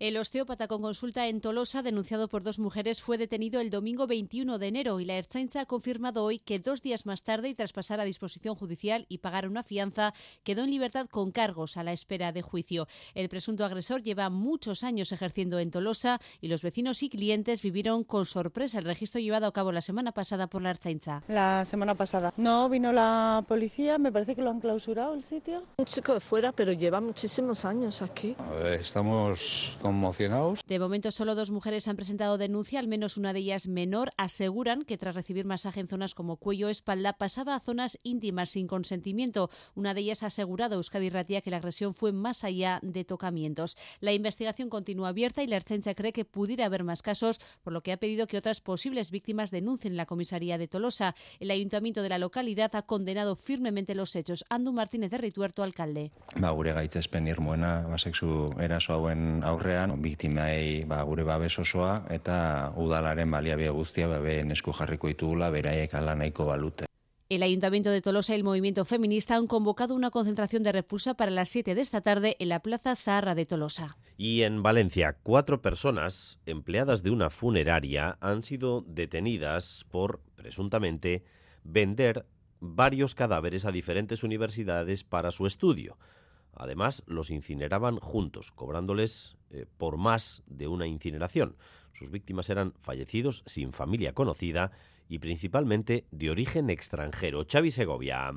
El osteópata con consulta en Tolosa, denunciado por dos mujeres, fue detenido el domingo 21 de enero y la Ertzaintza ha confirmado hoy que dos días más tarde y tras pasar a disposición judicial y pagar una fianza, quedó en libertad con cargos a la espera de juicio. El presunto agresor lleva muchos años ejerciendo en Tolosa y los vecinos y clientes vivieron con sorpresa el registro llevado a cabo la semana pasada por la Ertzaintza. La semana pasada. No vino la policía, me parece que lo han clausurado el sitio. Un chico de fuera, pero lleva muchísimos años aquí. Estamos conmocionados. De momento solo dos mujeres han presentado denuncia, al menos una de ellas menor. Aseguran que tras recibir masaje en zonas como cuello o espalda pasaba a zonas íntimas sin consentimiento. Una de ellas ha asegurado a Euskadi Ratia que la agresión fue más allá de tocamientos. La investigación continúa abierta y la Ertzaintza cree que pudiera haber más casos, por lo que ha pedido que otras posibles víctimas denuncien la comisaría de Tolosa. El ayuntamiento de la localidad ha condenado firmemente los hechos. Andu Martínez de Rituerto, alcalde. Ba, gure gaitzespen irmoena basexu eraso hauen aurrean, biktimai ba, gure babes osoa eta udalaren baliabide guztia babeen esku jarriko ditugula beraiek ala nahiko balute. El Ayuntamiento de Tolosa y el movimiento feminista han convocado una concentración de repulsa para las 7 de esta tarde en la Plaza Zaharra de Tolosa. Y en Valencia, cuatro personas empleadas de una funeraria han sido detenidas por, presuntamente, vender varios cadáveres a diferentes universidades para su estudio. Además, los incineraban juntos, cobrándoles eh, por más de una incineración. Sus víctimas eran fallecidos sin familia conocida y principalmente de origen extranjero. Xavi Segovia.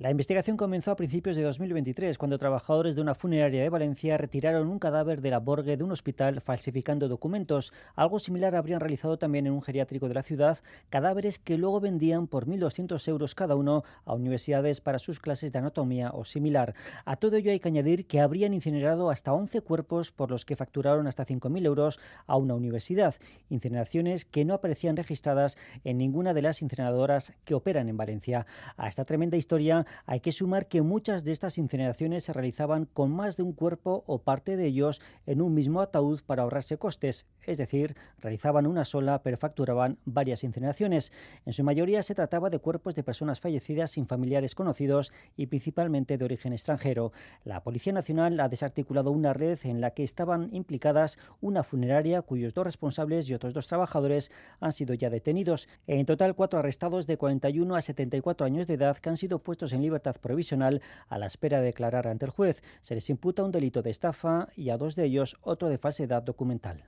La investigación comenzó a principios de 2023, cuando trabajadores de una funeraria de Valencia retiraron un cadáver de la morgue de un hospital falsificando documentos. Algo similar habrían realizado también en un geriátrico de la ciudad, cadáveres que luego vendían por 1.200 euros cada uno a universidades para sus clases de anatomía o similar. A todo ello hay que añadir que habrían incinerado hasta 11 cuerpos por los que facturaron hasta 5.000 euros a una universidad. Incineraciones que no aparecían registradas en ninguna de las incineradoras que operan en Valencia. A esta tremenda historia hay que sumar que muchas de estas incineraciones se realizaban con más de un cuerpo o parte de ellos en un mismo ataúd para ahorrarse costes, es decir, realizaban una sola pero facturaban varias incineraciones. En su mayoría se trataba de cuerpos de personas fallecidas sin familiares conocidos y principalmente de origen extranjero. La Policía Nacional ha desarticulado una red en la que estaban implicadas una funeraria cuyos dos responsables y otros dos trabajadores han sido ya detenidos. En total, cuatro arrestados de 41 a 74 años de edad que han sido puestos en libertad provisional a la espera de declarar ante el juez. Se les imputa un delito de estafa y a dos de ellos otro de falsedad documental.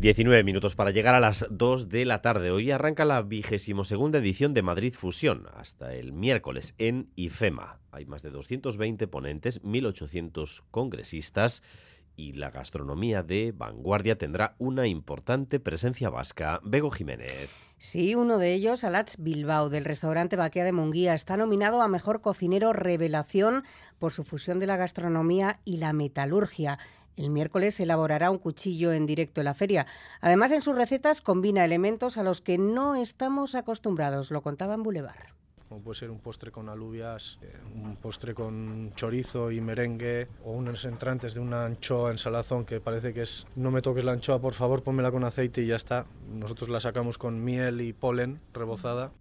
19 minutos para llegar a las 2 de la tarde. Hoy arranca la vigésimo segunda edición de Madrid Fusión, hasta el miércoles en IFEMA. Hay más de 220 ponentes, 1.800 congresistas y la gastronomía de vanguardia tendrá una importante presencia vasca. Bego Jiménez. Sí, uno de ellos, Alats Bilbao, del restaurante Baquea de Munguía, está nominado a Mejor Cocinero Revelación por su fusión de la gastronomía y la metalurgia. El miércoles elaborará un cuchillo en directo en la feria. Además, en sus recetas combina elementos a los que no estamos acostumbrados, lo contaba en Boulevard como puede ser un postre con alubias, eh, un postre con chorizo y merengue o unos entrantes de una anchoa en salazón que parece que es no me toques la anchoa, por favor, pónmela con aceite y ya está. Nosotros la sacamos con miel y polen rebozada.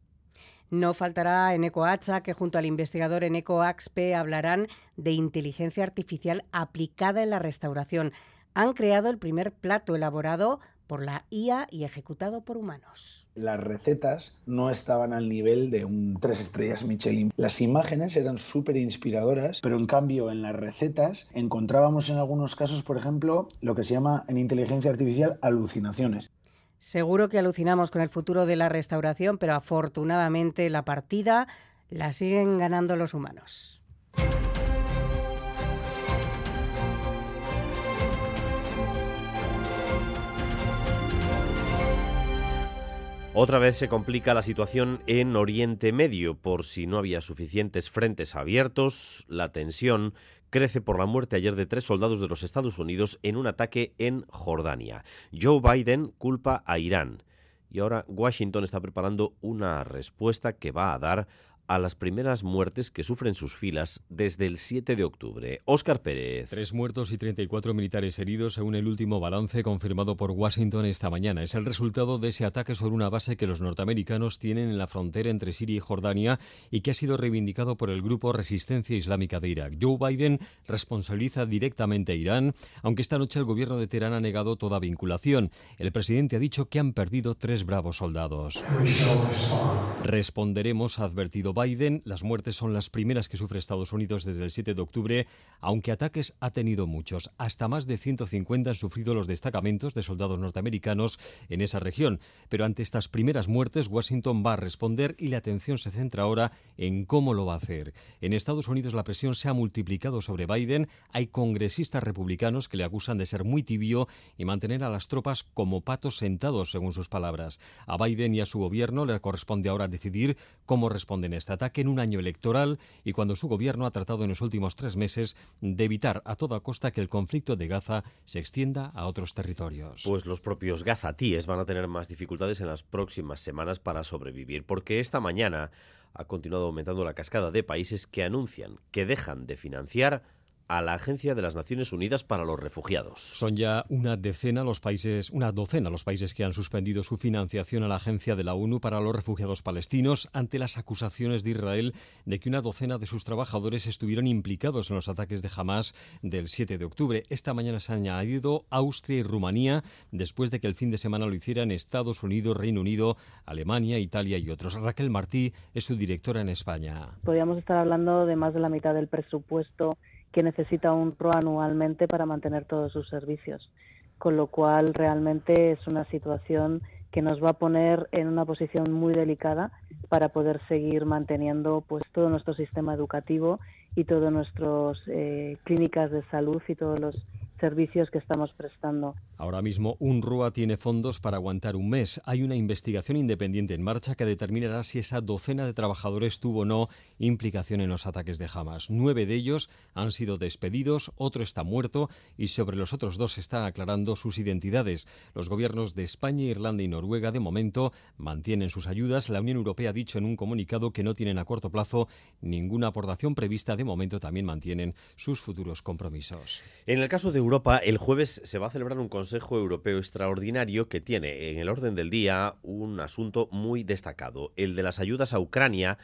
No faltará en EcoAcha que junto al investigador en EcoAXPE hablarán de inteligencia artificial aplicada en la restauración. Han creado el primer plato elaborado por la IA y ejecutado por humanos. Las recetas no estaban al nivel de un tres estrellas Michelin. Las imágenes eran súper inspiradoras, pero en cambio en las recetas encontrábamos en algunos casos, por ejemplo, lo que se llama en inteligencia artificial alucinaciones. Seguro que alucinamos con el futuro de la restauración, pero afortunadamente la partida la siguen ganando los humanos. Otra vez se complica la situación en Oriente Medio por si no había suficientes frentes abiertos. La tensión crece por la muerte ayer de tres soldados de los Estados Unidos en un ataque en Jordania. Joe Biden culpa a Irán y ahora Washington está preparando una respuesta que va a dar a las primeras muertes que sufren sus filas desde el 7 de octubre. Óscar Pérez. Tres muertos y 34 militares heridos según el último balance confirmado por Washington esta mañana. Es el resultado de ese ataque sobre una base que los norteamericanos tienen en la frontera entre Siria y Jordania y que ha sido reivindicado por el grupo Resistencia Islámica de Irak. Joe Biden responsabiliza directamente a Irán, aunque esta noche el gobierno de Teherán ha negado toda vinculación. El presidente ha dicho que han perdido tres bravos soldados. Responderemos, ha advertido Biden. Las muertes son las primeras que sufre Estados Unidos desde el 7 de octubre, aunque ataques ha tenido muchos. Hasta más de 150 han sufrido los destacamentos de soldados norteamericanos en esa región. Pero ante estas primeras muertes, Washington va a responder y la atención se centra ahora en cómo lo va a hacer. En Estados Unidos la presión se ha multiplicado sobre Biden. Hay congresistas republicanos que le acusan de ser muy tibio y mantener a las tropas como patos sentados, según sus palabras. A Biden y a su gobierno le corresponde ahora decidir cómo responden a este ataque en un año electoral y cuando su gobierno ha tratado en los últimos tres meses de evitar a toda costa que el conflicto de Gaza se extienda a otros territorios. Pues los propios gazatíes van a tener más dificultades en las próximas semanas para sobrevivir, porque esta mañana ha continuado aumentando la cascada de países que anuncian que dejan de financiar a la Agencia de las Naciones Unidas para los Refugiados. Son ya una decena los países, una docena los países que han suspendido su financiación a la Agencia de la ONU para los Refugiados Palestinos ante las acusaciones de Israel de que una docena de sus trabajadores estuvieron implicados en los ataques de Hamas del 7 de octubre. Esta mañana se han añadido Austria y Rumanía después de que el fin de semana lo hicieran Estados Unidos, Reino Unido, Alemania, Italia y otros. Raquel Martí es su directora en España. Podríamos estar hablando de más de la mitad del presupuesto que necesita un PRO anualmente para mantener todos sus servicios. Con lo cual, realmente es una situación que nos va a poner en una posición muy delicada para poder seguir manteniendo pues todo nuestro sistema educativo y todas nuestras eh, clínicas de salud y todos los servicios que estamos prestando. Ahora mismo UNRWA tiene fondos para aguantar un mes. Hay una investigación independiente en marcha que determinará si esa docena de trabajadores tuvo o no implicación en los ataques de Hamas. Nueve de ellos han sido despedidos, otro está muerto y sobre los otros dos se están aclarando sus identidades. Los gobiernos de España, Irlanda y Noruega de momento mantienen sus ayudas. La Unión Europea ha dicho en un comunicado que no tienen a corto plazo ninguna aportación prevista. De momento también mantienen sus futuros compromisos. En el caso de Europa, el jueves se va a celebrar un Consejo Europeo Extraordinario que tiene en el orden del día un asunto muy destacado, el de las ayudas a Ucrania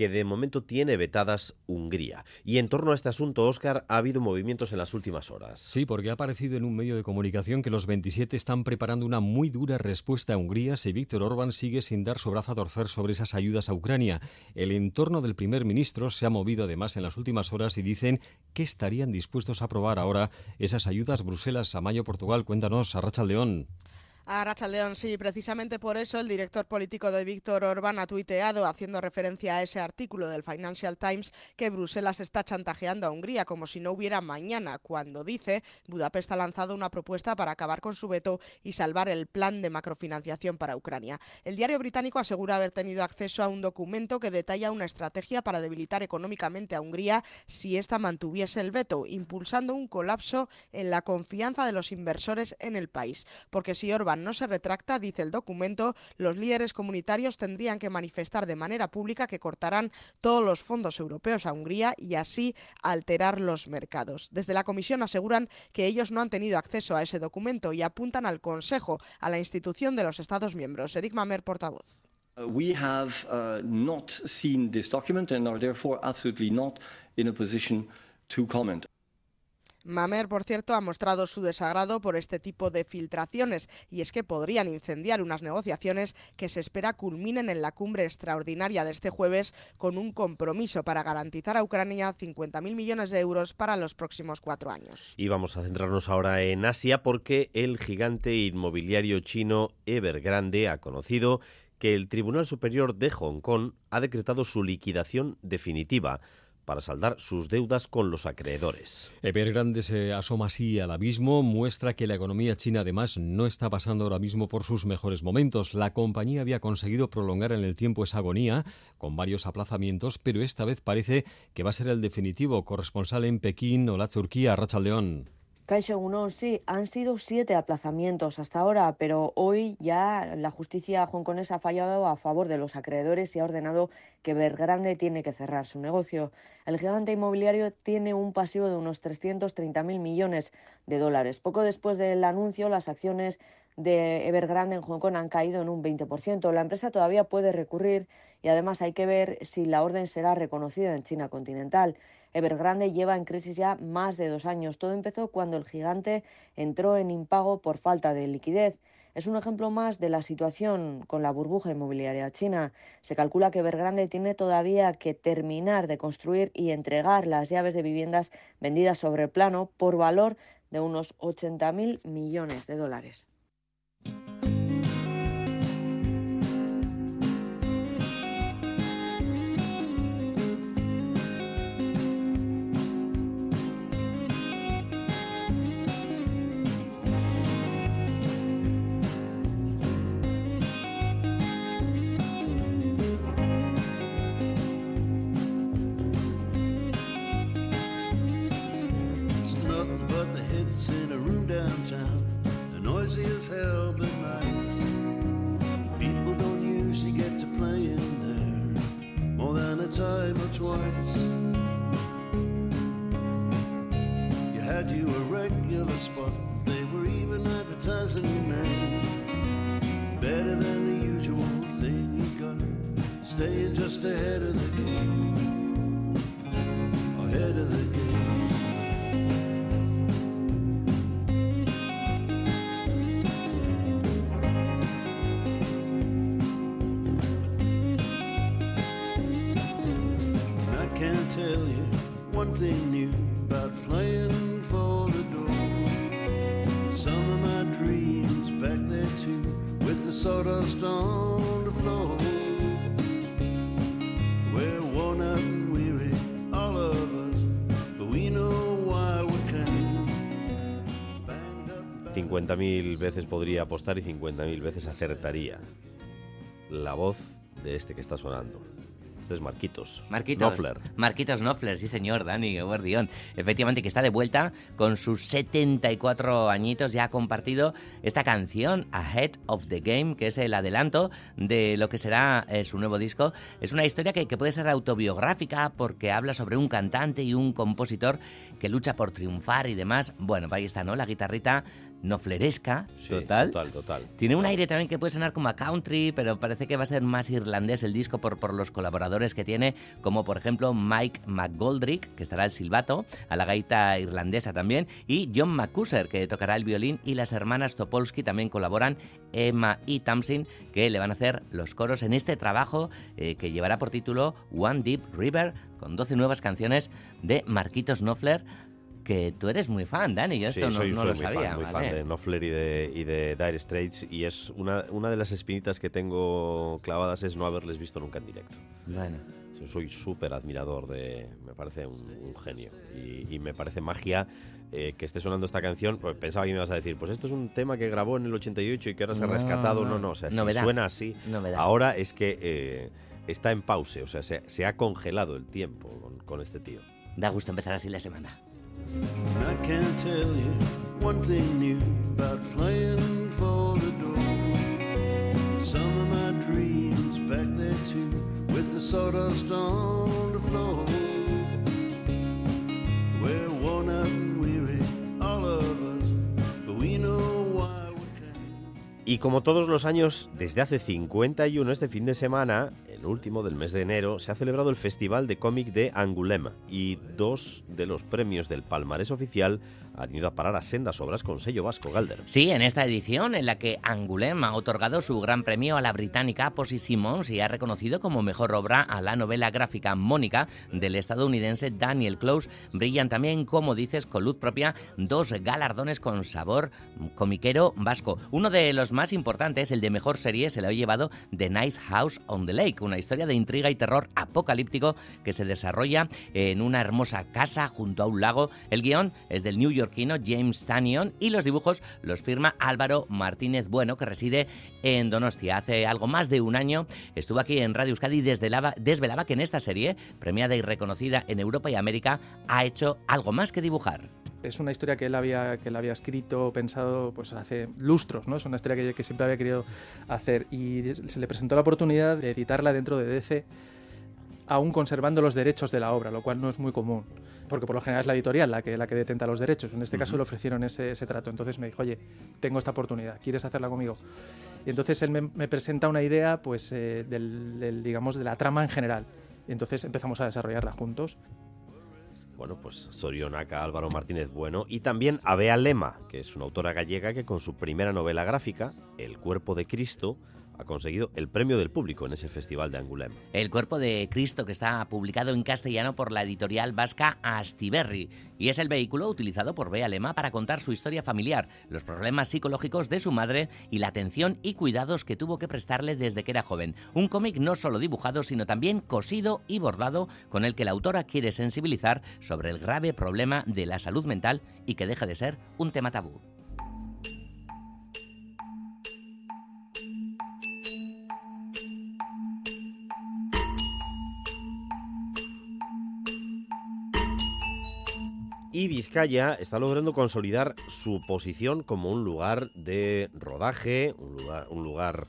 que de momento tiene vetadas Hungría. Y en torno a este asunto, Óscar, ha habido movimientos en las últimas horas. Sí, porque ha aparecido en un medio de comunicación que los 27 están preparando una muy dura respuesta a Hungría si Víctor Orbán sigue sin dar su brazo a torcer sobre esas ayudas a Ucrania. El entorno del primer ministro se ha movido además en las últimas horas y dicen que estarían dispuestos a aprobar ahora esas ayudas Bruselas, a Mayo, Portugal. Cuéntanos, Arracha León. A León, sí, precisamente por eso el director político de Víctor Orbán ha tuiteado, haciendo referencia a ese artículo del Financial Times, que Bruselas está chantajeando a Hungría como si no hubiera mañana, cuando dice Budapest ha lanzado una propuesta para acabar con su veto y salvar el plan de macrofinanciación para Ucrania. El diario británico asegura haber tenido acceso a un documento que detalla una estrategia para debilitar económicamente a Hungría si ésta mantuviese el veto, impulsando un colapso en la confianza de los inversores en el país. Porque si Orbán no se retracta, dice el documento, los líderes comunitarios tendrían que manifestar de manera pública que cortarán todos los fondos europeos a Hungría y así alterar los mercados. Desde la Comisión aseguran que ellos no han tenido acceso a ese documento y apuntan al Consejo, a la institución de los Estados miembros. Eric Mamer, portavoz. Uh, we have uh, not seen this document and are therefore absolutely not in a position to comment. Mamer, por cierto, ha mostrado su desagrado por este tipo de filtraciones y es que podrían incendiar unas negociaciones que se espera culminen en la cumbre extraordinaria de este jueves con un compromiso para garantizar a Ucrania 50.000 millones de euros para los próximos cuatro años. Y vamos a centrarnos ahora en Asia porque el gigante inmobiliario chino Evergrande ha conocido que el Tribunal Superior de Hong Kong ha decretado su liquidación definitiva para saldar sus deudas con los acreedores. Evergrande se asoma así al abismo, muestra que la economía china además no está pasando ahora mismo por sus mejores momentos. La compañía había conseguido prolongar en el tiempo esa agonía con varios aplazamientos, pero esta vez parece que va a ser el definitivo. Corresponsal en Pekín la Turquía, León. Kaisho Uno, sí, han sido siete aplazamientos hasta ahora, pero hoy ya la justicia hongkonesa ha fallado a favor de los acreedores y ha ordenado que Evergrande tiene que cerrar su negocio. El gigante inmobiliario tiene un pasivo de unos 330.000 millones de dólares. Poco después del anuncio, las acciones de Evergrande en Hong Kong han caído en un 20%. La empresa todavía puede recurrir y además hay que ver si la orden será reconocida en China continental. Evergrande lleva en crisis ya más de dos años. Todo empezó cuando el gigante entró en impago por falta de liquidez. Es un ejemplo más de la situación con la burbuja inmobiliaria china. Se calcula que Evergrande tiene todavía que terminar de construir y entregar las llaves de viviendas vendidas sobre plano por valor de unos 80.000 millones de dólares. Mil veces podría apostar y 50.000 veces acertaría. La voz de este que está sonando. Este es Marquitos. Marquitos. Marquitos Knopfler, sí señor, Dani Guardión. Efectivamente que está de vuelta con sus 74 añitos. Ya ha compartido esta canción, Ahead of the Game, que es el adelanto de lo que será eh, su nuevo disco. Es una historia que, que puede ser autobiográfica porque habla sobre un cantante y un compositor que lucha por triunfar y demás. Bueno, ahí está, ¿no? La guitarrita no fleresca, total. Total, total. Tiene un aire también que puede sonar como a country, pero parece que va a ser más irlandés el disco por, por los colaboradores que tiene, como por ejemplo Mike McGoldrick, que estará el silbato, a la gaita irlandesa también, y John McCuser, que tocará el violín, y las hermanas Topolsky también colaboran, Emma y Tamsin, que le van a hacer los coros en este trabajo eh, que llevará por título One Deep River, con 12 nuevas canciones de Marquitos Knopfler que tú eres muy fan, Dani, yo esto no, soy, lo muy sabía. Fan, muy fan de Knopfler y de, y de Dire Straits y es una, una de las espinitas que tengo clavadas es no haberles visto nunca en directo. Bueno. soy súper admirador de... me parece un, genio y, me parece magia eh, que esté sonando esta canción, pues pensaba que me ibas a decir, pues esto es un tema que grabó en el 88 y que ahora se ha rescatado. No, no, o sea, si suena así, ahora es que eh, está en pause, o sea, se, se ha congelado el tiempo con, con este tío. Da gusto empezar así la semana. I can't tell you one thing new about playing for the door. Some of my dreams back there too, with the sawdust on the floor. We're worn and weary. Y como todos los años, desde hace 51, este fin de semana, el último del mes de enero, se ha celebrado el Festival de Cómic de Angoulême y dos de los premios del palmarés oficial han ido a parar a sendas obras con sello vasco, Galder. Sí, en esta edición en la que Angoulême ha otorgado su gran premio a la británica Posy Simmons y ha reconocido como mejor obra a la novela gráfica Mónica del estadounidense Daniel Close, brillan también, como dices, con luz propia, dos galardones con sabor comiquero vasco. Uno de los más importantes, el de mejor serie, se lo ha llevado The Nice House on the Lake, una historia de intriga y terror apocalíptico que se desarrolla en una hermosa casa junto a un lago. El guion es del New York James Tannion y los dibujos los firma Álvaro Martínez Bueno, que reside en Donostia. Hace algo más de un año estuvo aquí en Radio Euskadi y desvelaba que en esta serie, premiada y reconocida en Europa y América, ha hecho algo más que dibujar es una historia que él había, que él había escrito, pensado pues hace lustros, ¿no? Es una historia que, que, siempre había querido hacer y se le presentó la oportunidad de editarla dentro de DC, aún conservando los derechos de la obra, lo cual no es muy común porque por lo general es la editorial la que, la que detenta los derechos. En este caso le ofrecieron ese, trato. Entonces me dijo, oye, tengo esta oportunidad, ¿quieres hacerla conmigo? Y entonces él me, presenta una idea, pues, eh, del, digamos, de la trama en general. Y entonces empezamos a desarrollarla juntos. bueno, pues Sorionaca, Álvaro Martínez Bueno y también a Bea Lema, que es una autora gallega que con su primera novela gráfica, El cuerpo de Cristo, ha conseguido el premio del público en ese festival de Angoulême. El cuerpo de Cristo que está publicado en castellano por la editorial vasca Astiberri y es el vehículo utilizado por Bea Lema para contar su historia familiar, los problemas psicológicos de su madre y la atención y cuidados que tuvo que prestarle desde que era joven. Un cómic no solo dibujado, sino también cosido y bordado con el que la autora quiere sensibilizar sobre el grave problema de la salud mental y que deja de ser un tema tabú. Y Vizcaya está logrando consolidar su posición como un lugar de rodaje, un lugar, un lugar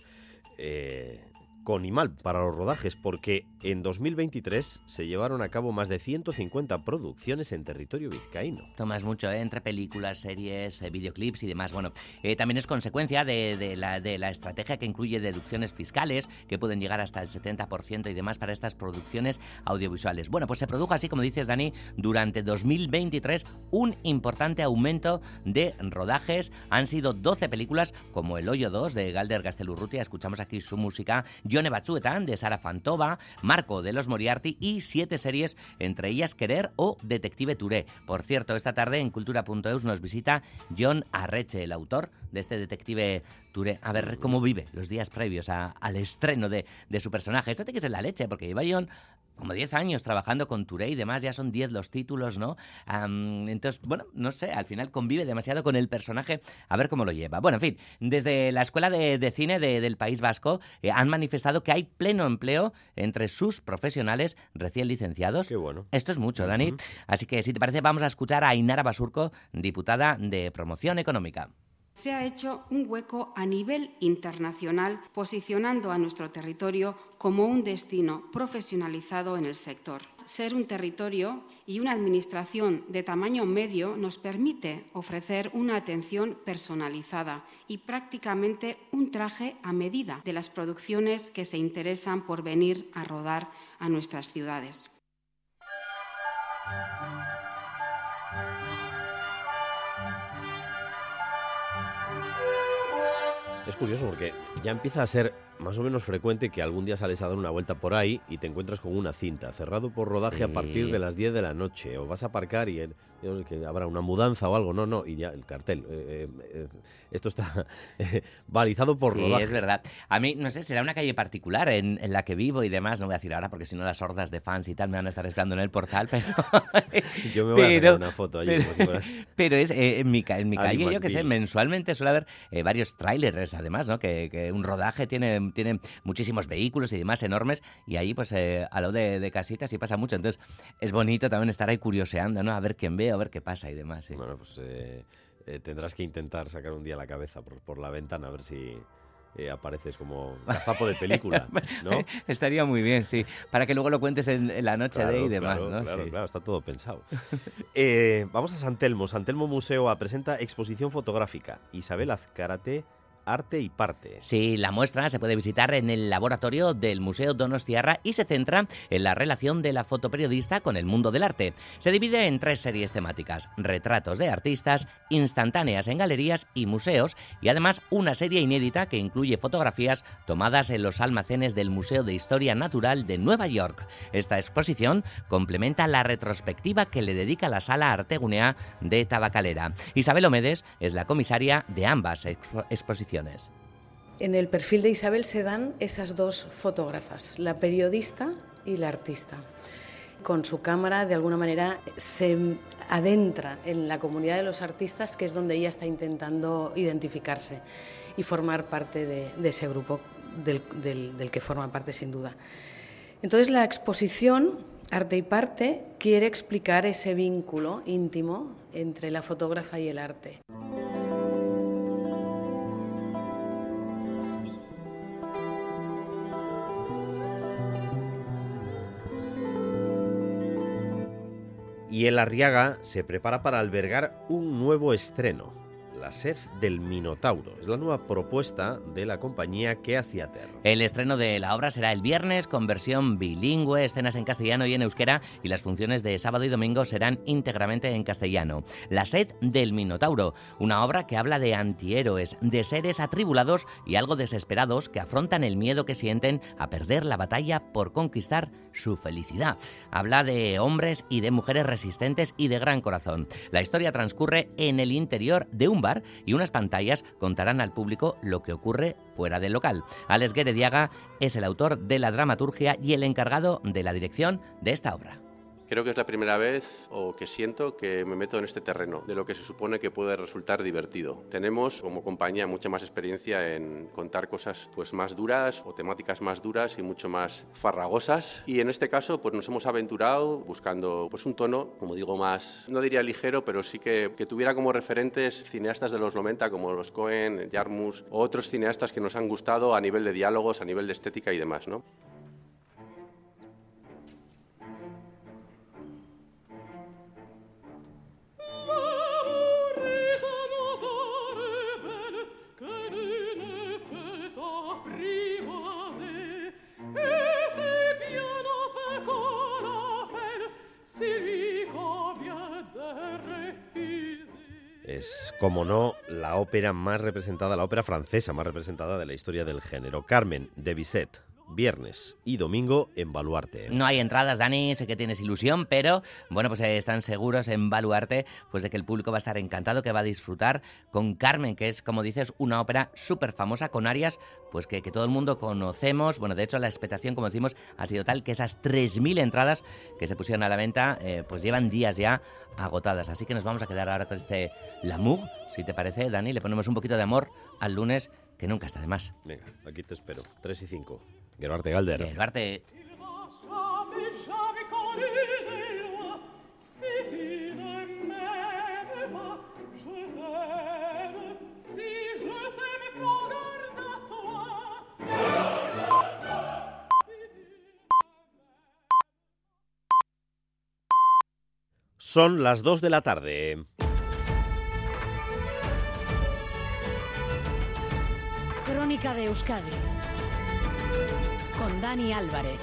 eh, Conimal para los rodajes, porque en 2023 se llevaron a cabo más de 150 producciones en territorio vizcaíno. Tomas mucho, ¿eh? entre películas, series, eh, videoclips y demás. Bueno, eh, también es consecuencia de, la, de la estrategia que incluye deducciones fiscales, que pueden llegar hasta el 70% y demás para estas producciones audiovisuales. Bueno, pues se produjo así, como dices, Dani, durante 2023 un importante aumento de rodajes. Han sido 12 películas, como El Hoyo 2 de Galder Gastelurrutia, escuchamos aquí su música. Jone Batzuetan de Sara Fantova, Marco de los Moriarty y siete series, entre ellas Querer o Detective Touré. Por cierto, esta tarde en cultura.eus nos visita John Arreche, el autor de este Detective Touré. A ver cómo vive los días previos al estreno de, de, su personaje. Eso tiene que ser la leche, porque lleva John como 10 años trabajando con Touré y demás, ya son 10 los títulos, ¿no? entonces, bueno, no sé, al final convive demasiado con el personaje, a ver cómo lo lleva. Bueno, en fin, desde la Escuela de, Cine del País Vasco eh, han manifestado que hay pleno empleo entre sus profesionales recién licenciados. Qué bueno. Esto es mucho, Dani. Así que, si te parece, vamos a escuchar a Inara Basurco, diputada de Promoción Económica se ha hecho un hueco a nivel internacional, posicionando a nuestro territorio como un destino profesionalizado en el sector. Ser un territorio y una administración de tamaño medio nos permite ofrecer una atención personalizada y prácticamente un traje a medida de las producciones que se interesan por venir a rodar a nuestras ciudades. Es curioso porque ya empieza a ser más o menos frecuente que algún día sales a dar una vuelta por ahí y te encuentras con una cinta, cerrado por rodaje a partir de las 10 de la noche, o vas a aparcar y que habrá una mudanza o algo, no, no, y ya el cartel. Eh, eh, eh, esto está <laughs> balizado por sí, rodaje. es verdad. A mí, no sé, será una calle particular en, la que vivo y demás, no voy a decir ahora porque si no las hordas de fans y tal me van a estar esperando en el portal, pero... <laughs> yo me voy a sacar una foto allí. <laughs> Pero, es en mi, en mi calle, yo que sé, mensualmente suele haber varios trailers además, ¿no? Que, que un rodaje tiene tienen muchísimos vehículos y demás enormes y ahí pues eh, a lo de, de, casitas y pasa mucho. Entonces es bonito también estar ahí curioseando, ¿no? A ver quién ve, a ver qué pasa y demás. Bueno, pues eh, eh, tendrás que intentar sacar un día la cabeza por, por la ventana a ver si... apareces como gazapo de película, <laughs> ¿no? Estaría muy bien, sí. Para que luego lo cuentes en, la noche de y demás, claro, ¿no? Claro, claro, está todo pensado. <laughs> vamos a San Telmo. San Telmo Museo presenta exposición fotográfica. Isabel Azcárate Arte y Parte. Sí, la muestra se puede visitar en el laboratorio del Museo Donostiarra y se centra en la relación de la fotoperiodista con el mundo del arte. Se divide en tres series temáticas, retratos de artistas, instantáneas en galerías y museos, y además una serie inédita que incluye fotografías tomadas en los almacenes del Museo de Historia Natural de Nueva York. Esta exposición complementa la retrospectiva que le dedica la Sala Artegunea de Tabacalera. Isabel Omedes es la comisaria de ambas exposiciones. En el perfil de Isabel se dan esas dos fotógrafas, la periodista y la artista. Con su cámara, de alguna manera, se adentra en la comunidad de los artistas, que es donde ella está intentando identificarse y formar parte de, ese grupo del, del que forma parte sin duda. Entonces la exposición Arte y Parte quiere explicar ese vínculo íntimo entre la fotógrafa y el arte. Y el Arriaga se prepara para albergar un nuevo estreno. La sed del Minotauro. Es la nueva propuesta de la compañía Kea Theater. El estreno de la obra será el viernes con versión bilingüe, escenas en castellano y en euskera y las funciones de sábado y domingo serán íntegramente en castellano. La sed del Minotauro, una obra que habla de antihéroes, de seres atribulados y algo desesperados que afrontan el miedo que sienten a perder la batalla por conquistar su felicidad. Habla de hombres y de mujeres resistentes y de gran corazón. La historia transcurre en el interior de un bar y unas pantallas contarán al público lo que ocurre fuera del local. Alex Guerediaga es el autor de la dramaturgia y el encargado de la dirección de esta obra. Creo que es la primera vez o que siento que me meto en este terreno, de lo que se supone que puede resultar divertido. Tenemos como compañía mucha más experiencia en contar cosas pues más duras o temáticas más duras y mucho más farragosas y en este caso pues nos hemos aventurado buscando pues un tono, como digo, más, no diría ligero, pero sí que, que tuviera como referentes cineastas de los 90 como los Cohen, Jarmus o otros cineastas que nos han gustado a nivel de diálogos, a nivel de estética y demás, ¿no? Como no, la ópera más representada, la ópera francesa más representada de la historia del género. Carmen de Bizet, viernes y domingo en Baluarte. No hay entradas, Dani, sé que tienes ilusión, pero bueno, pues eh, están seguros en Baluarte pues de que el público va a estar encantado, que va a disfrutar con Carmen, que es, como dices, una ópera súper famosa con arias pues que, que, todo el mundo conocemos. Bueno, de hecho la expectación, como decimos, ha sido tal que esas 3.000 entradas que se pusieron a la venta eh, pues llevan días ya agotadas. Así que nos vamos a quedar ahora con este Lamour, si te parece, Dani, le ponemos un poquito de amor al lunes, que nunca está de más. Venga, aquí te espero. 3 y 5. Geruarte Galder. Geruarte. Son las 2 de la tarde. Crónica de Euskadi con Dani Álvarez.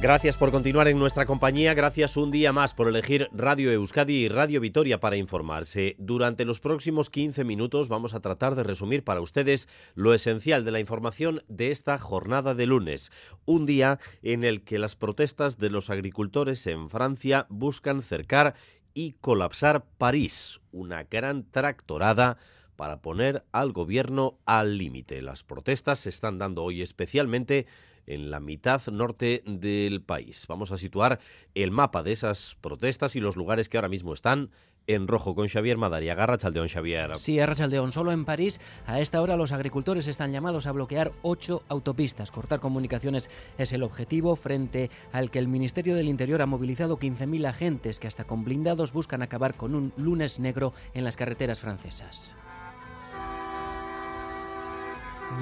Gracias por continuar en nuestra compañía, gracias un día más por elegir Radio Euskadi y Radio Vitoria para informarse. Durante los próximos 15 minutos vamos a tratar de resumir para ustedes lo esencial de la información de esta jornada de lunes, un día en el que las protestas de los agricultores en Francia buscan cercar y colapsar París, una gran tractorada para poner al gobierno al límite. Las protestas se están dando hoy especialmente en la mitad norte del país. Vamos a situar el mapa de esas protestas y los lugares que ahora mismo están en rojo con Xavier Madariaga. Rachaldeón, Xavier. Sí, Rachaldeón. Solo en París, a esta hora, los agricultores están llamados a bloquear ocho autopistas. Cortar comunicaciones es el objetivo, frente al que el Ministerio del Interior ha movilizado 15.000 agentes que, hasta con blindados, buscan acabar con un lunes negro en las carreteras francesas.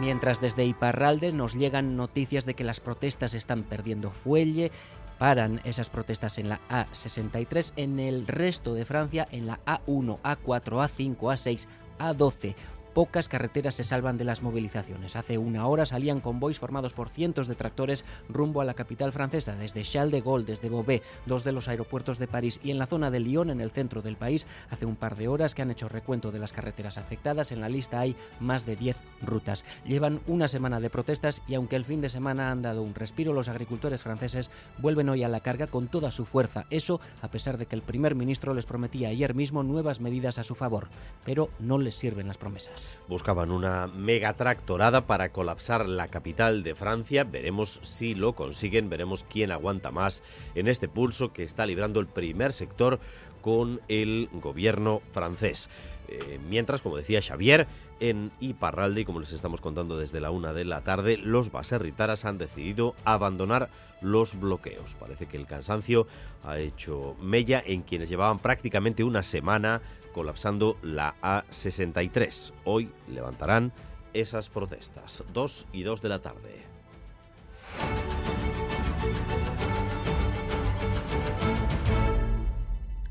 Mientras desde Iparralde nos llegan noticias de que las protestas están perdiendo fuelle, paran esas protestas en la A63, en el resto de Francia en la A1, A4, A5, A6, A12 pocas carreteras se salvan de las movilizaciones. Hace una hora salían convoys formados por cientos de tractores rumbo a la capital francesa, desde Charles de Gaulle, desde Beauvais, dos de los aeropuertos de París y en la zona de Lyon, en el centro del país, hace un par de horas que han hecho recuento de las carreteras afectadas. En la lista hay más de 10 rutas. Llevan una semana de protestas y aunque el fin de semana han dado un respiro, los agricultores franceses vuelven hoy a la carga con toda su fuerza. Eso a pesar de que el primer ministro les prometía ayer mismo nuevas medidas a su favor, pero no les sirven las promesas. Buscaban una mega tractorada para colapsar la capital de Francia. Veremos si lo consiguen, veremos quién aguanta más en este pulso que está librando el primer sector con el gobierno francés. Eh, mientras, como decía Xavier, en Iparralde, y como les estamos contando desde la una de la tarde, los baserritaras han decidido abandonar los bloqueos. Parece que el cansancio ha hecho mella en quienes llevaban prácticamente una semana colapsando la A63. Hoy levantarán esas protestas. Dos y dos de la tarde.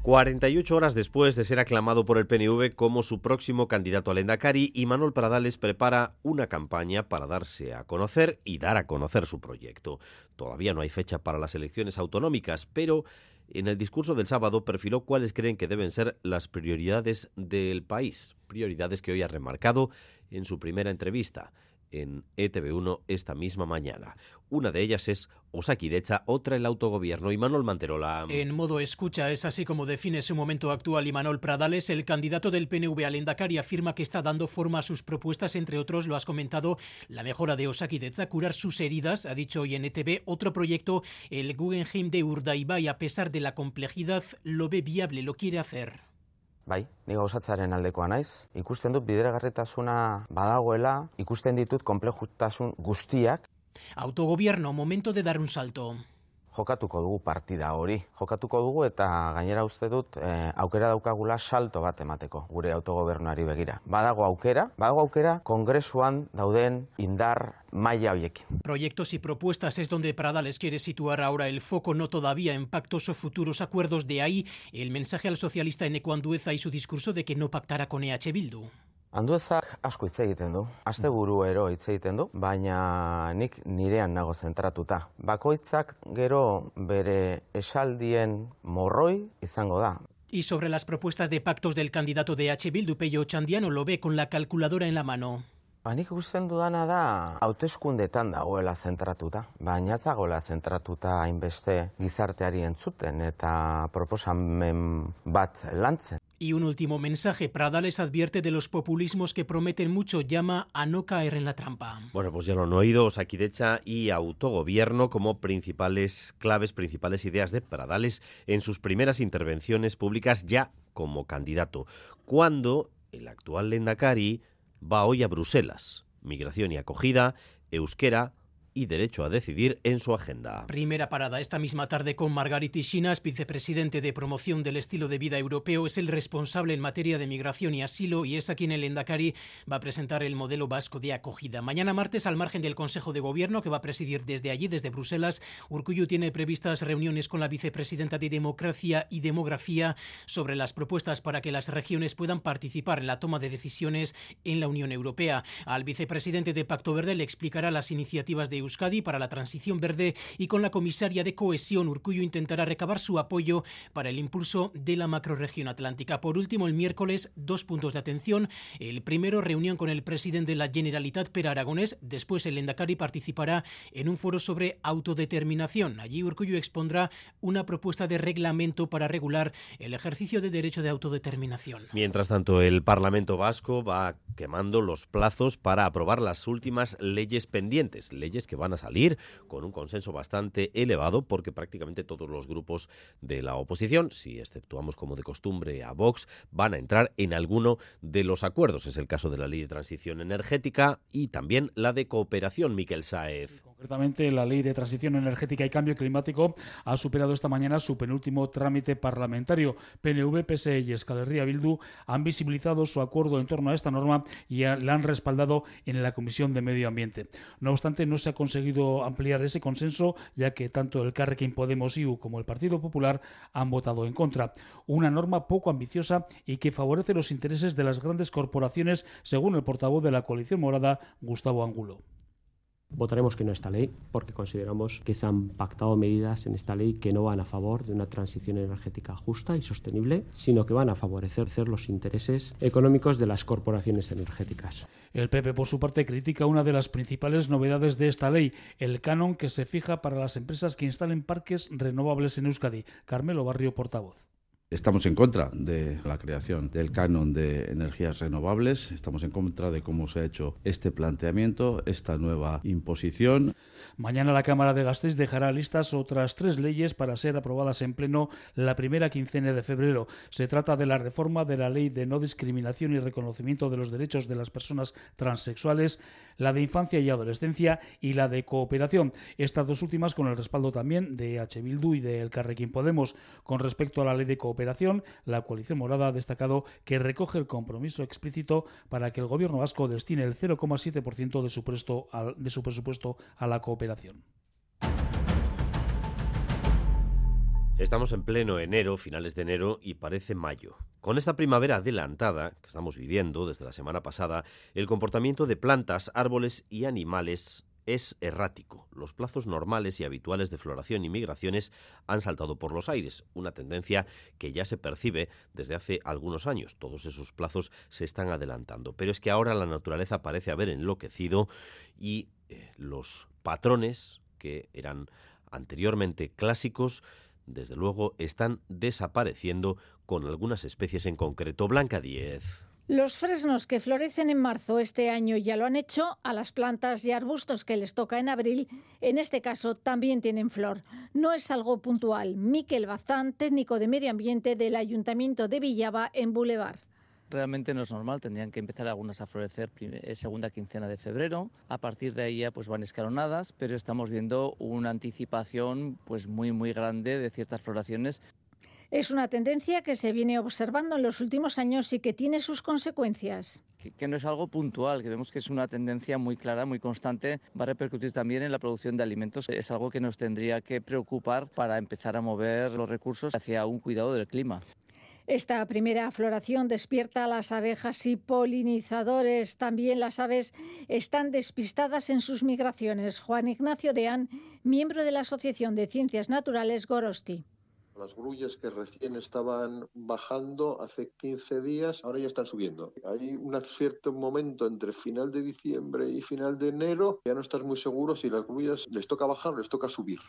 48 horas después de ser aclamado por el PNV como su próximo candidato al Endacari, Manuel Pradales prepara una campaña para darse a conocer y dar a conocer su proyecto. Todavía no hay fecha para las elecciones autonómicas, pero en el discurso del sábado perfiló cuáles creen que deben ser las prioridades del país, prioridades que hoy ha remarcado en su primera entrevista en ETV1 esta misma mañana. Una de ellas es Osakidecha, otra el autogobierno y Manuel Manterola. En modo escucha es así como define su momento actual y Manuel Pradales, el candidato del PNV al Endacari, afirma que está dando forma a sus propuestas, entre otros, lo has comentado, la mejora de Osakidecha, curar sus heridas, ha dicho hoy en ETV, otro proyecto, el Guggenheim de Urdaibai, a pesar de la complejidad, lo ve viable, lo quiere hacer. Bai, ni gauzatzaren aldekoa naiz. Ikusten dut bideragarritasuna badagoela, ikusten ditut konplejutasun guztiak. Autogobierno, momento de dar un salto. Jokatuko dugu partida hori. Jokatuko dugu eta gainera uste dut e, aukera daukagula salto bat emateko gure autogobernuari begira. Badago aukera, badago aukera kongresuan dauden indar hoiekin. Proyectos y propuestas es donde Pradales quiere situar ahora el foco, no todavía en pactos o futuros acuerdos. De ahí el mensaje al socialista en Ecuandueza y su discurso de que no pactará con EH Bildu. Anduezak asko hitz egiten du, aste ero hitz egiten du, baina nik nirean nago zentratuta. Bakoitzak gero bere esaldien morroi izango da. Y sobre las propuestas de pactos del candidato de H. Bildu, Peyo Chandiano lo ve con la calculadora en la mano. Ba, nik gusten dudana da hauteskundetan dagoela zentratuta, baina zagoela zentratuta hainbeste gizarteari entzuten eta proposamen bat lantzen. Y un último mensaje. Prada les advierte de los populismos que prometen mucho. Llama a no caer en la trampa. Bueno, pues ya lo han oído. Saquidecha y autogobierno como principales claves, principales ideas de Pradales en sus primeras intervenciones públicas ya como candidato. Cuando el actual Lendakari va hoy a Bruselas. Migración y acogida, euskera, y derecho a decidir en su agenda. Primera parada esta misma tarde con Margarita Chinas, vicepresidente de promoción del estilo de vida europeo, es el responsable en materia de migración y asilo y es a quien el Endacari va a presentar el modelo vasco de acogida. Mañana martes, al margen del Consejo de Gobierno que va a presidir desde allí, desde Bruselas, Urcuyu tiene previstas reuniones con la vicepresidenta de Democracia y Demografía sobre las propuestas para que las regiones puedan participar en la toma de decisiones en la Unión Europea. Al vicepresidente de Pacto Verde le explicará las iniciativas de Euskadi para la transición verde y con la comisaria de cohesión Urcuyo intentará recabar su apoyo para el impulso de la macroregión atlántica. Por último, el miércoles, dos puntos de atención. El primero, reunión con el presidente de la Generalitat, Per Aragonés. Después, el Endacari participará en un foro sobre autodeterminación. Allí Urcuyo expondrá una propuesta de reglamento para regular el ejercicio de derecho de autodeterminación. Mientras tanto, el Parlamento Vasco va quemando los plazos para aprobar las últimas leyes pendientes, leyes que van a salir con un consenso bastante elevado porque prácticamente todos los grupos de la oposición, si exceptuamos como de costumbre a Vox, van a entrar en alguno de los acuerdos. Es el caso de la ley de transición energética y también la de cooperación, Miquel Saez. Concretamente, la ley de transición energética y cambio climático ha superado esta mañana su penúltimo trámite parlamentario. PNV, PSE y Escalería Bildu han visibilizado su acuerdo en torno a esta norma y la han respaldado en la Comisión de Medio Ambiente. No obstante, no se ha conseguido ampliar ese consenso, ya que tanto el Carrequín Podemos IU como el Partido Popular han votado en contra. Una norma poco ambiciosa y que favorece los intereses de las grandes corporaciones, según el portavoz de la coalición morada, Gustavo Angulo. Votaremos que no a esta ley porque consideramos que se han pactado medidas en esta ley que no van a favor de una transición energética justa y sostenible, sino que van a favorecer los intereses económicos de las corporaciones energéticas. El PP, por su parte, critica una de las principales novedades de esta ley, el canon que se fija para las empresas que instalen parques renovables en Euskadi. Carmelo Barrio, portavoz. Estamos en contra de la creación del canon de energías renovables, estamos en contra de cómo se ha hecho este planteamiento, esta nueva imposición. Mañana la Cámara de Gasteiz dejará listas otras tres leyes para ser aprobadas en pleno la primera quincena de febrero. Se trata de la reforma de la Ley de No Discriminación y Reconocimiento de los Derechos de las Personas Transexuales, la de Infancia y Adolescencia y la de Cooperación. Estas dos últimas con el respaldo también de H. Bildu y de El Carrequín Podemos. Con respecto a la Ley de Cooperación, la coalición morada ha destacado que recoge el compromiso explícito para que el Gobierno vasco destine el 0,7% de, su de su presupuesto a la cooperación. Estamos en pleno enero, finales de enero, y parece mayo. Con esta primavera adelantada que estamos viviendo desde la semana pasada, el comportamiento de plantas, árboles y animales es errático. Los plazos normales y habituales de floración y migraciones han saltado por los aires, una tendencia que ya se percibe desde hace algunos años. Todos esos plazos se están adelantando, pero es que ahora la naturaleza parece haber enloquecido y eh, los patrones que eran anteriormente clásicos desde luego están desapareciendo con algunas especies en concreto. Blanca 10. Los fresnos que florecen en marzo este año ya lo han hecho, a las plantas y arbustos que les toca en abril, en este caso también tienen flor. No es algo puntual. Miquel Bazán, técnico de medio ambiente del Ayuntamiento de Villaba en Boulevard realmente no es normal, tendrían que empezar algunas a florecer eh, segunda quincena de febrero, a partir de ahí ya pues van escalonadas, pero estamos viendo una anticipación pues muy muy grande de ciertas floraciones. Es una tendencia que se viene observando en los últimos años y que tiene sus consecuencias. Que, no es algo puntual, que vemos que es una tendencia muy clara, muy constante, va a repercutir también en la producción de alimentos. Es algo que nos tendría que preocupar para empezar a mover los recursos hacia un cuidado del clima. Esta primera floración despierta a las abejas y polinizadores. También las aves están despistadas en sus migraciones. Juan Ignacio Deán, miembro de la Asociación de Ciencias Naturales Gorosti. Las grullas que recién estaban bajando hace 15 días, ahora ya están subiendo. Hay un cierto momento entre final de diciembre y final de enero, ya no estás muy seguro si las grullas les toca bajar o les toca subir.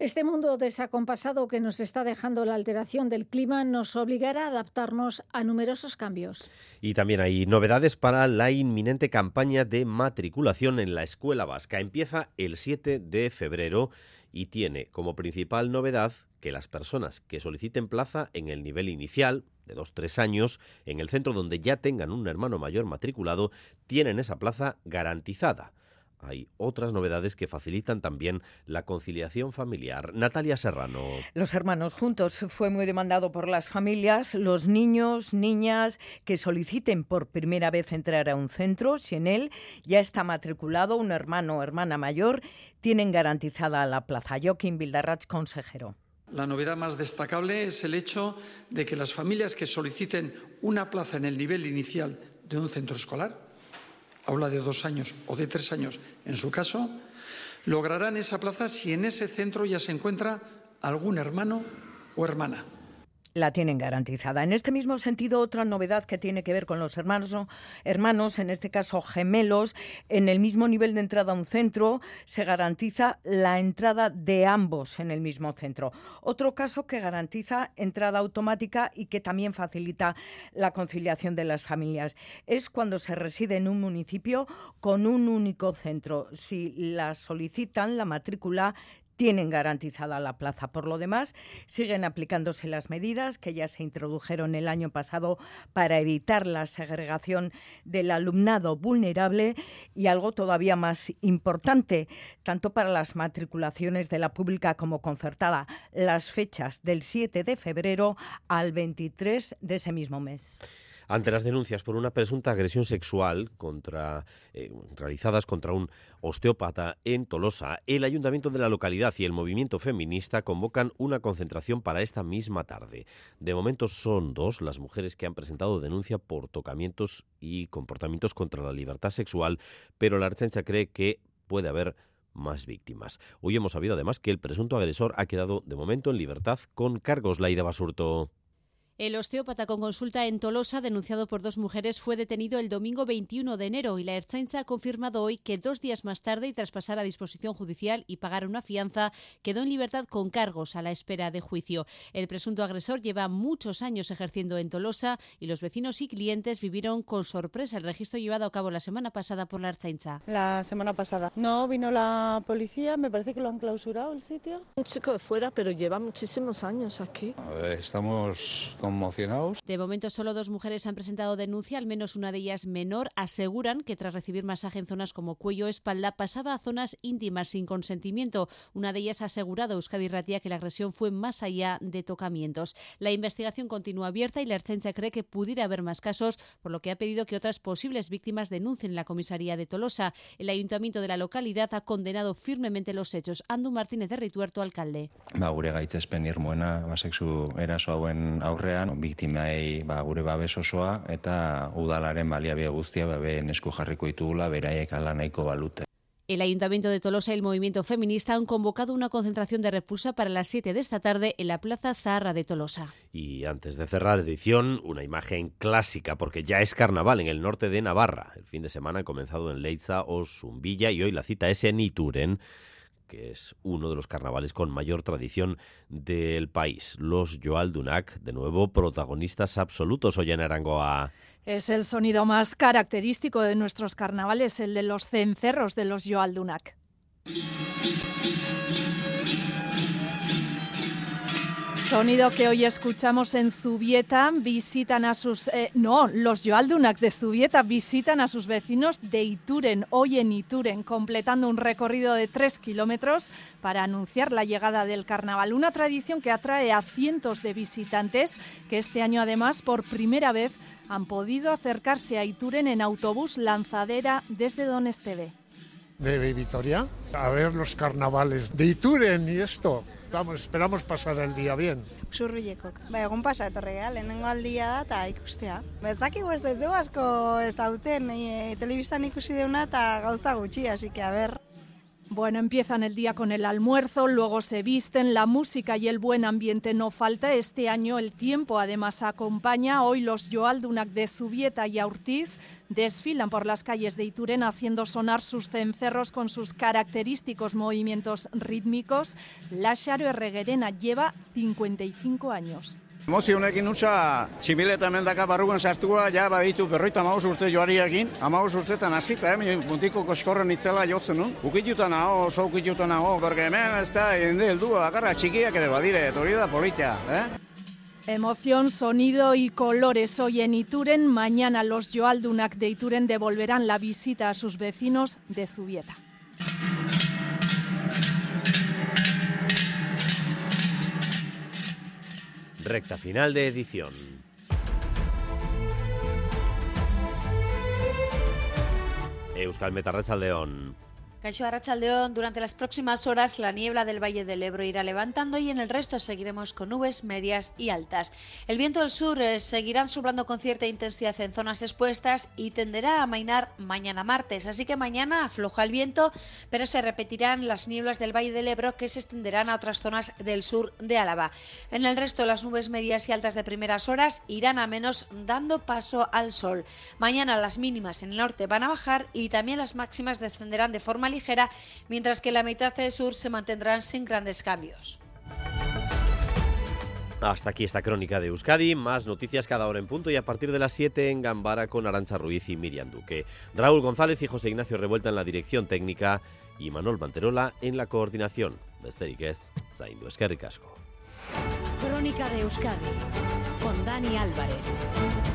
Este mundo desacompasado que nos está dejando la alteración del clima nos obligará a adaptarnos a numerosos cambios. Y también hay novedades para la inminente campaña de matriculación en la escuela vasca. Empieza el 7 de febrero y tiene como principal novedad que las personas que soliciten plaza en el nivel inicial, de 2-3 años, en el centro donde ya tengan un hermano mayor matriculado, tienen esa plaza garantizada hay otras novedades que facilitan también la conciliación familiar. Natalia Serrano. Los hermanos juntos fue muy demandado por las familias. Los niños, niñas que soliciten por primera vez entrar a un centro, si en él ya está matriculado un hermano o hermana mayor, tienen garantizada la plaza. Joaquín Bildarratz, consejero. La novedad más destacable es el hecho de que las familias que soliciten una plaza en el nivel inicial de un centro escolar aula de dos años o de tres años en su caso, lograrán esa plaza si en ese centro ya se encuentra algún hermano o hermana la tienen garantizada. En este mismo sentido, otra novedad que tiene que ver con los hermanos, hermanos, en este caso gemelos, en el mismo nivel de entrada a un centro, se garantiza la entrada de ambos en el mismo centro. Otro caso que garantiza entrada automática y que también facilita la conciliación de las familias es cuando se reside en un municipio con un único centro. Si la solicitan, la matrícula tienen garantizada la plaza. Por lo demás, siguen aplicándose las medidas que ya se introdujeron el año pasado para evitar la segregación del alumnado vulnerable y algo todavía más importante, tanto para las matriculaciones de la pública como concertada, las fechas del 7 de febrero al 23 de ese mismo mes. Ante las denuncias por una presunta agresión sexual contra, eh, realizadas contra un osteópata en Tolosa, el ayuntamiento de la localidad y el movimiento feminista convocan una concentración para esta misma tarde. De momento son dos las mujeres que han presentado denuncia por tocamientos y comportamientos contra la libertad sexual, pero la Archancha cree que puede haber más víctimas. Hoy hemos sabido además que el presunto agresor ha quedado de momento en libertad con cargos. Laida Basurto. El osteópata con consulta en Tolosa, denunciado por dos mujeres, fue detenido el domingo 21 de enero y la Ertzaintza ha confirmado hoy que dos días más tarde y tras pasar a disposición judicial y pagar una fianza, quedó en libertad con cargos a la espera de juicio. El presunto agresor lleva muchos años ejerciendo en Tolosa y los vecinos y clientes vivieron con sorpresa el registro llevado a cabo la semana pasada por la Ertzaintza. La semana pasada. No vino la policía, me parece que lo han clausurado el sitio. Un chico de fuera, pero lleva muchísimos años aquí. Estamos conmocionados. De momento solo dos mujeres han presentado denuncia, al menos una de ellas menor. Aseguran que tras recibir masaje en zonas como cuello o espalda pasaba a zonas íntimas sin consentimiento. Una de ellas ha asegurado a Euskadi Ratia que la agresión fue más allá de tocamientos. La investigación continúa abierta y la Ertzaintza cree que pudiera haber más casos, por lo que ha pedido que otras posibles víctimas denuncien la comisaría de Tolosa. El ayuntamiento de la localidad ha condenado firmemente los hechos. Andu Martínez de Rituerto, alcalde. Ba, gure gaitzespen irmoena ba, sexu eraso hauen aurrean, biktimai ba, gure babes osoa eta udalaren baliabide guztia babe esku jarriko ditugula beraiek ala nahiko balute. El Ayuntamiento de Tolosa y el movimiento feminista han convocado una concentración de repulsa para las 7 de esta tarde en la Plaza Zaharra de Tolosa. Y antes de cerrar edición, una imagen clásica porque ya es carnaval en el norte de Navarra. El fin de semana ha comenzado en Leiza o Zumbilla y hoy la cita es en Ituren que es uno de los carnavales con mayor tradición del país. Los Joaldunak, de nuevo, protagonistas absolutos hoy en Arangoa. Es el sonido más característico de nuestros carnavales, el de los cencerros de los Joaldunak. Sonido que hoy escuchamos en Zubieta, visitan a sus... Eh, no, los Joaldunak de Zubieta visitan a sus vecinos de Ituren, hoy en Ituren, completando un recorrido de tres kilómetros para anunciar la llegada del carnaval. Una tradición que atrae a cientos de visitantes que este año además por primera vez han podido acercarse a Ituren en autobús lanzadera desde Don Esteve. De Vitoria, a ver los carnavales de Ituren y esto. Vamos, esperamos pasar el día bien. Zurbilekok. Ba, egun pasa etorrea, lehenengo aldia da eta ikustea. Ba, ez dakigu ez dugu asko ez dauten, e, telebistan ikusi deuna eta gauza gutxi, así que a ver. Bueno, empiezan el día con el almuerzo, luego se visten, la música y el buen ambiente no falta. Este año el tiempo además acompaña. Hoy los Joaldunak de Zubieta y Aurtiz desfilan por las calles de Ituren haciendo sonar sus cencerros con sus característicos movimientos rítmicos. La Sharo Herreguerena lleva 55 años. Emozio honekin utza, txibileta mendaka barruan sartua, ja baditu berroita amaus urte joariakin, amaus urtetan hasita, eh, puntiko koskorren itzela jotzen nun. Ukituta nago, oso ukituta nago, berge hemen ez da, jende heldu, bakarra txikiak ere badire, hori da polita, eh? Emoción, sonido y colores hoy en Ituren. Mañana los Joaldunak de Ituren devolverán la visita a sus vecinos de Zubieta. Recta final de edición. Euskal Metarreza León. Caixo Arrachaldeón, durante las próximas horas la niebla del Valle del Ebro irá levantando y en el resto seguiremos con nubes medias y altas. El viento del sur eh, seguirá soplando con cierta intensidad en zonas expuestas y tenderá a amainar mañana martes. Así que mañana afloja el viento, pero se repetirán las nieblas del Valle del Ebro que se extenderán a otras zonas del sur de Álava. En el resto las nubes medias y altas de primeras horas irán a menos dando paso al sol. Mañana las mínimas en el norte van a bajar y también las máximas descenderán de forma ligera, mientras que la mitad del sur se mantendrán sin grandes cambios. Hasta aquí esta crónica de Euskadi, más noticias cada hora en punto y a partir de las 7 en Gambara con Arancha Ruiz y Miriam Duque. Raúl González y José Ignacio Revuelta en la dirección técnica y Manuel Manterola en la coordinación. Besterik ez, zaindu eskerrik asko. Crónica de Euskadi con Dani Álvarez.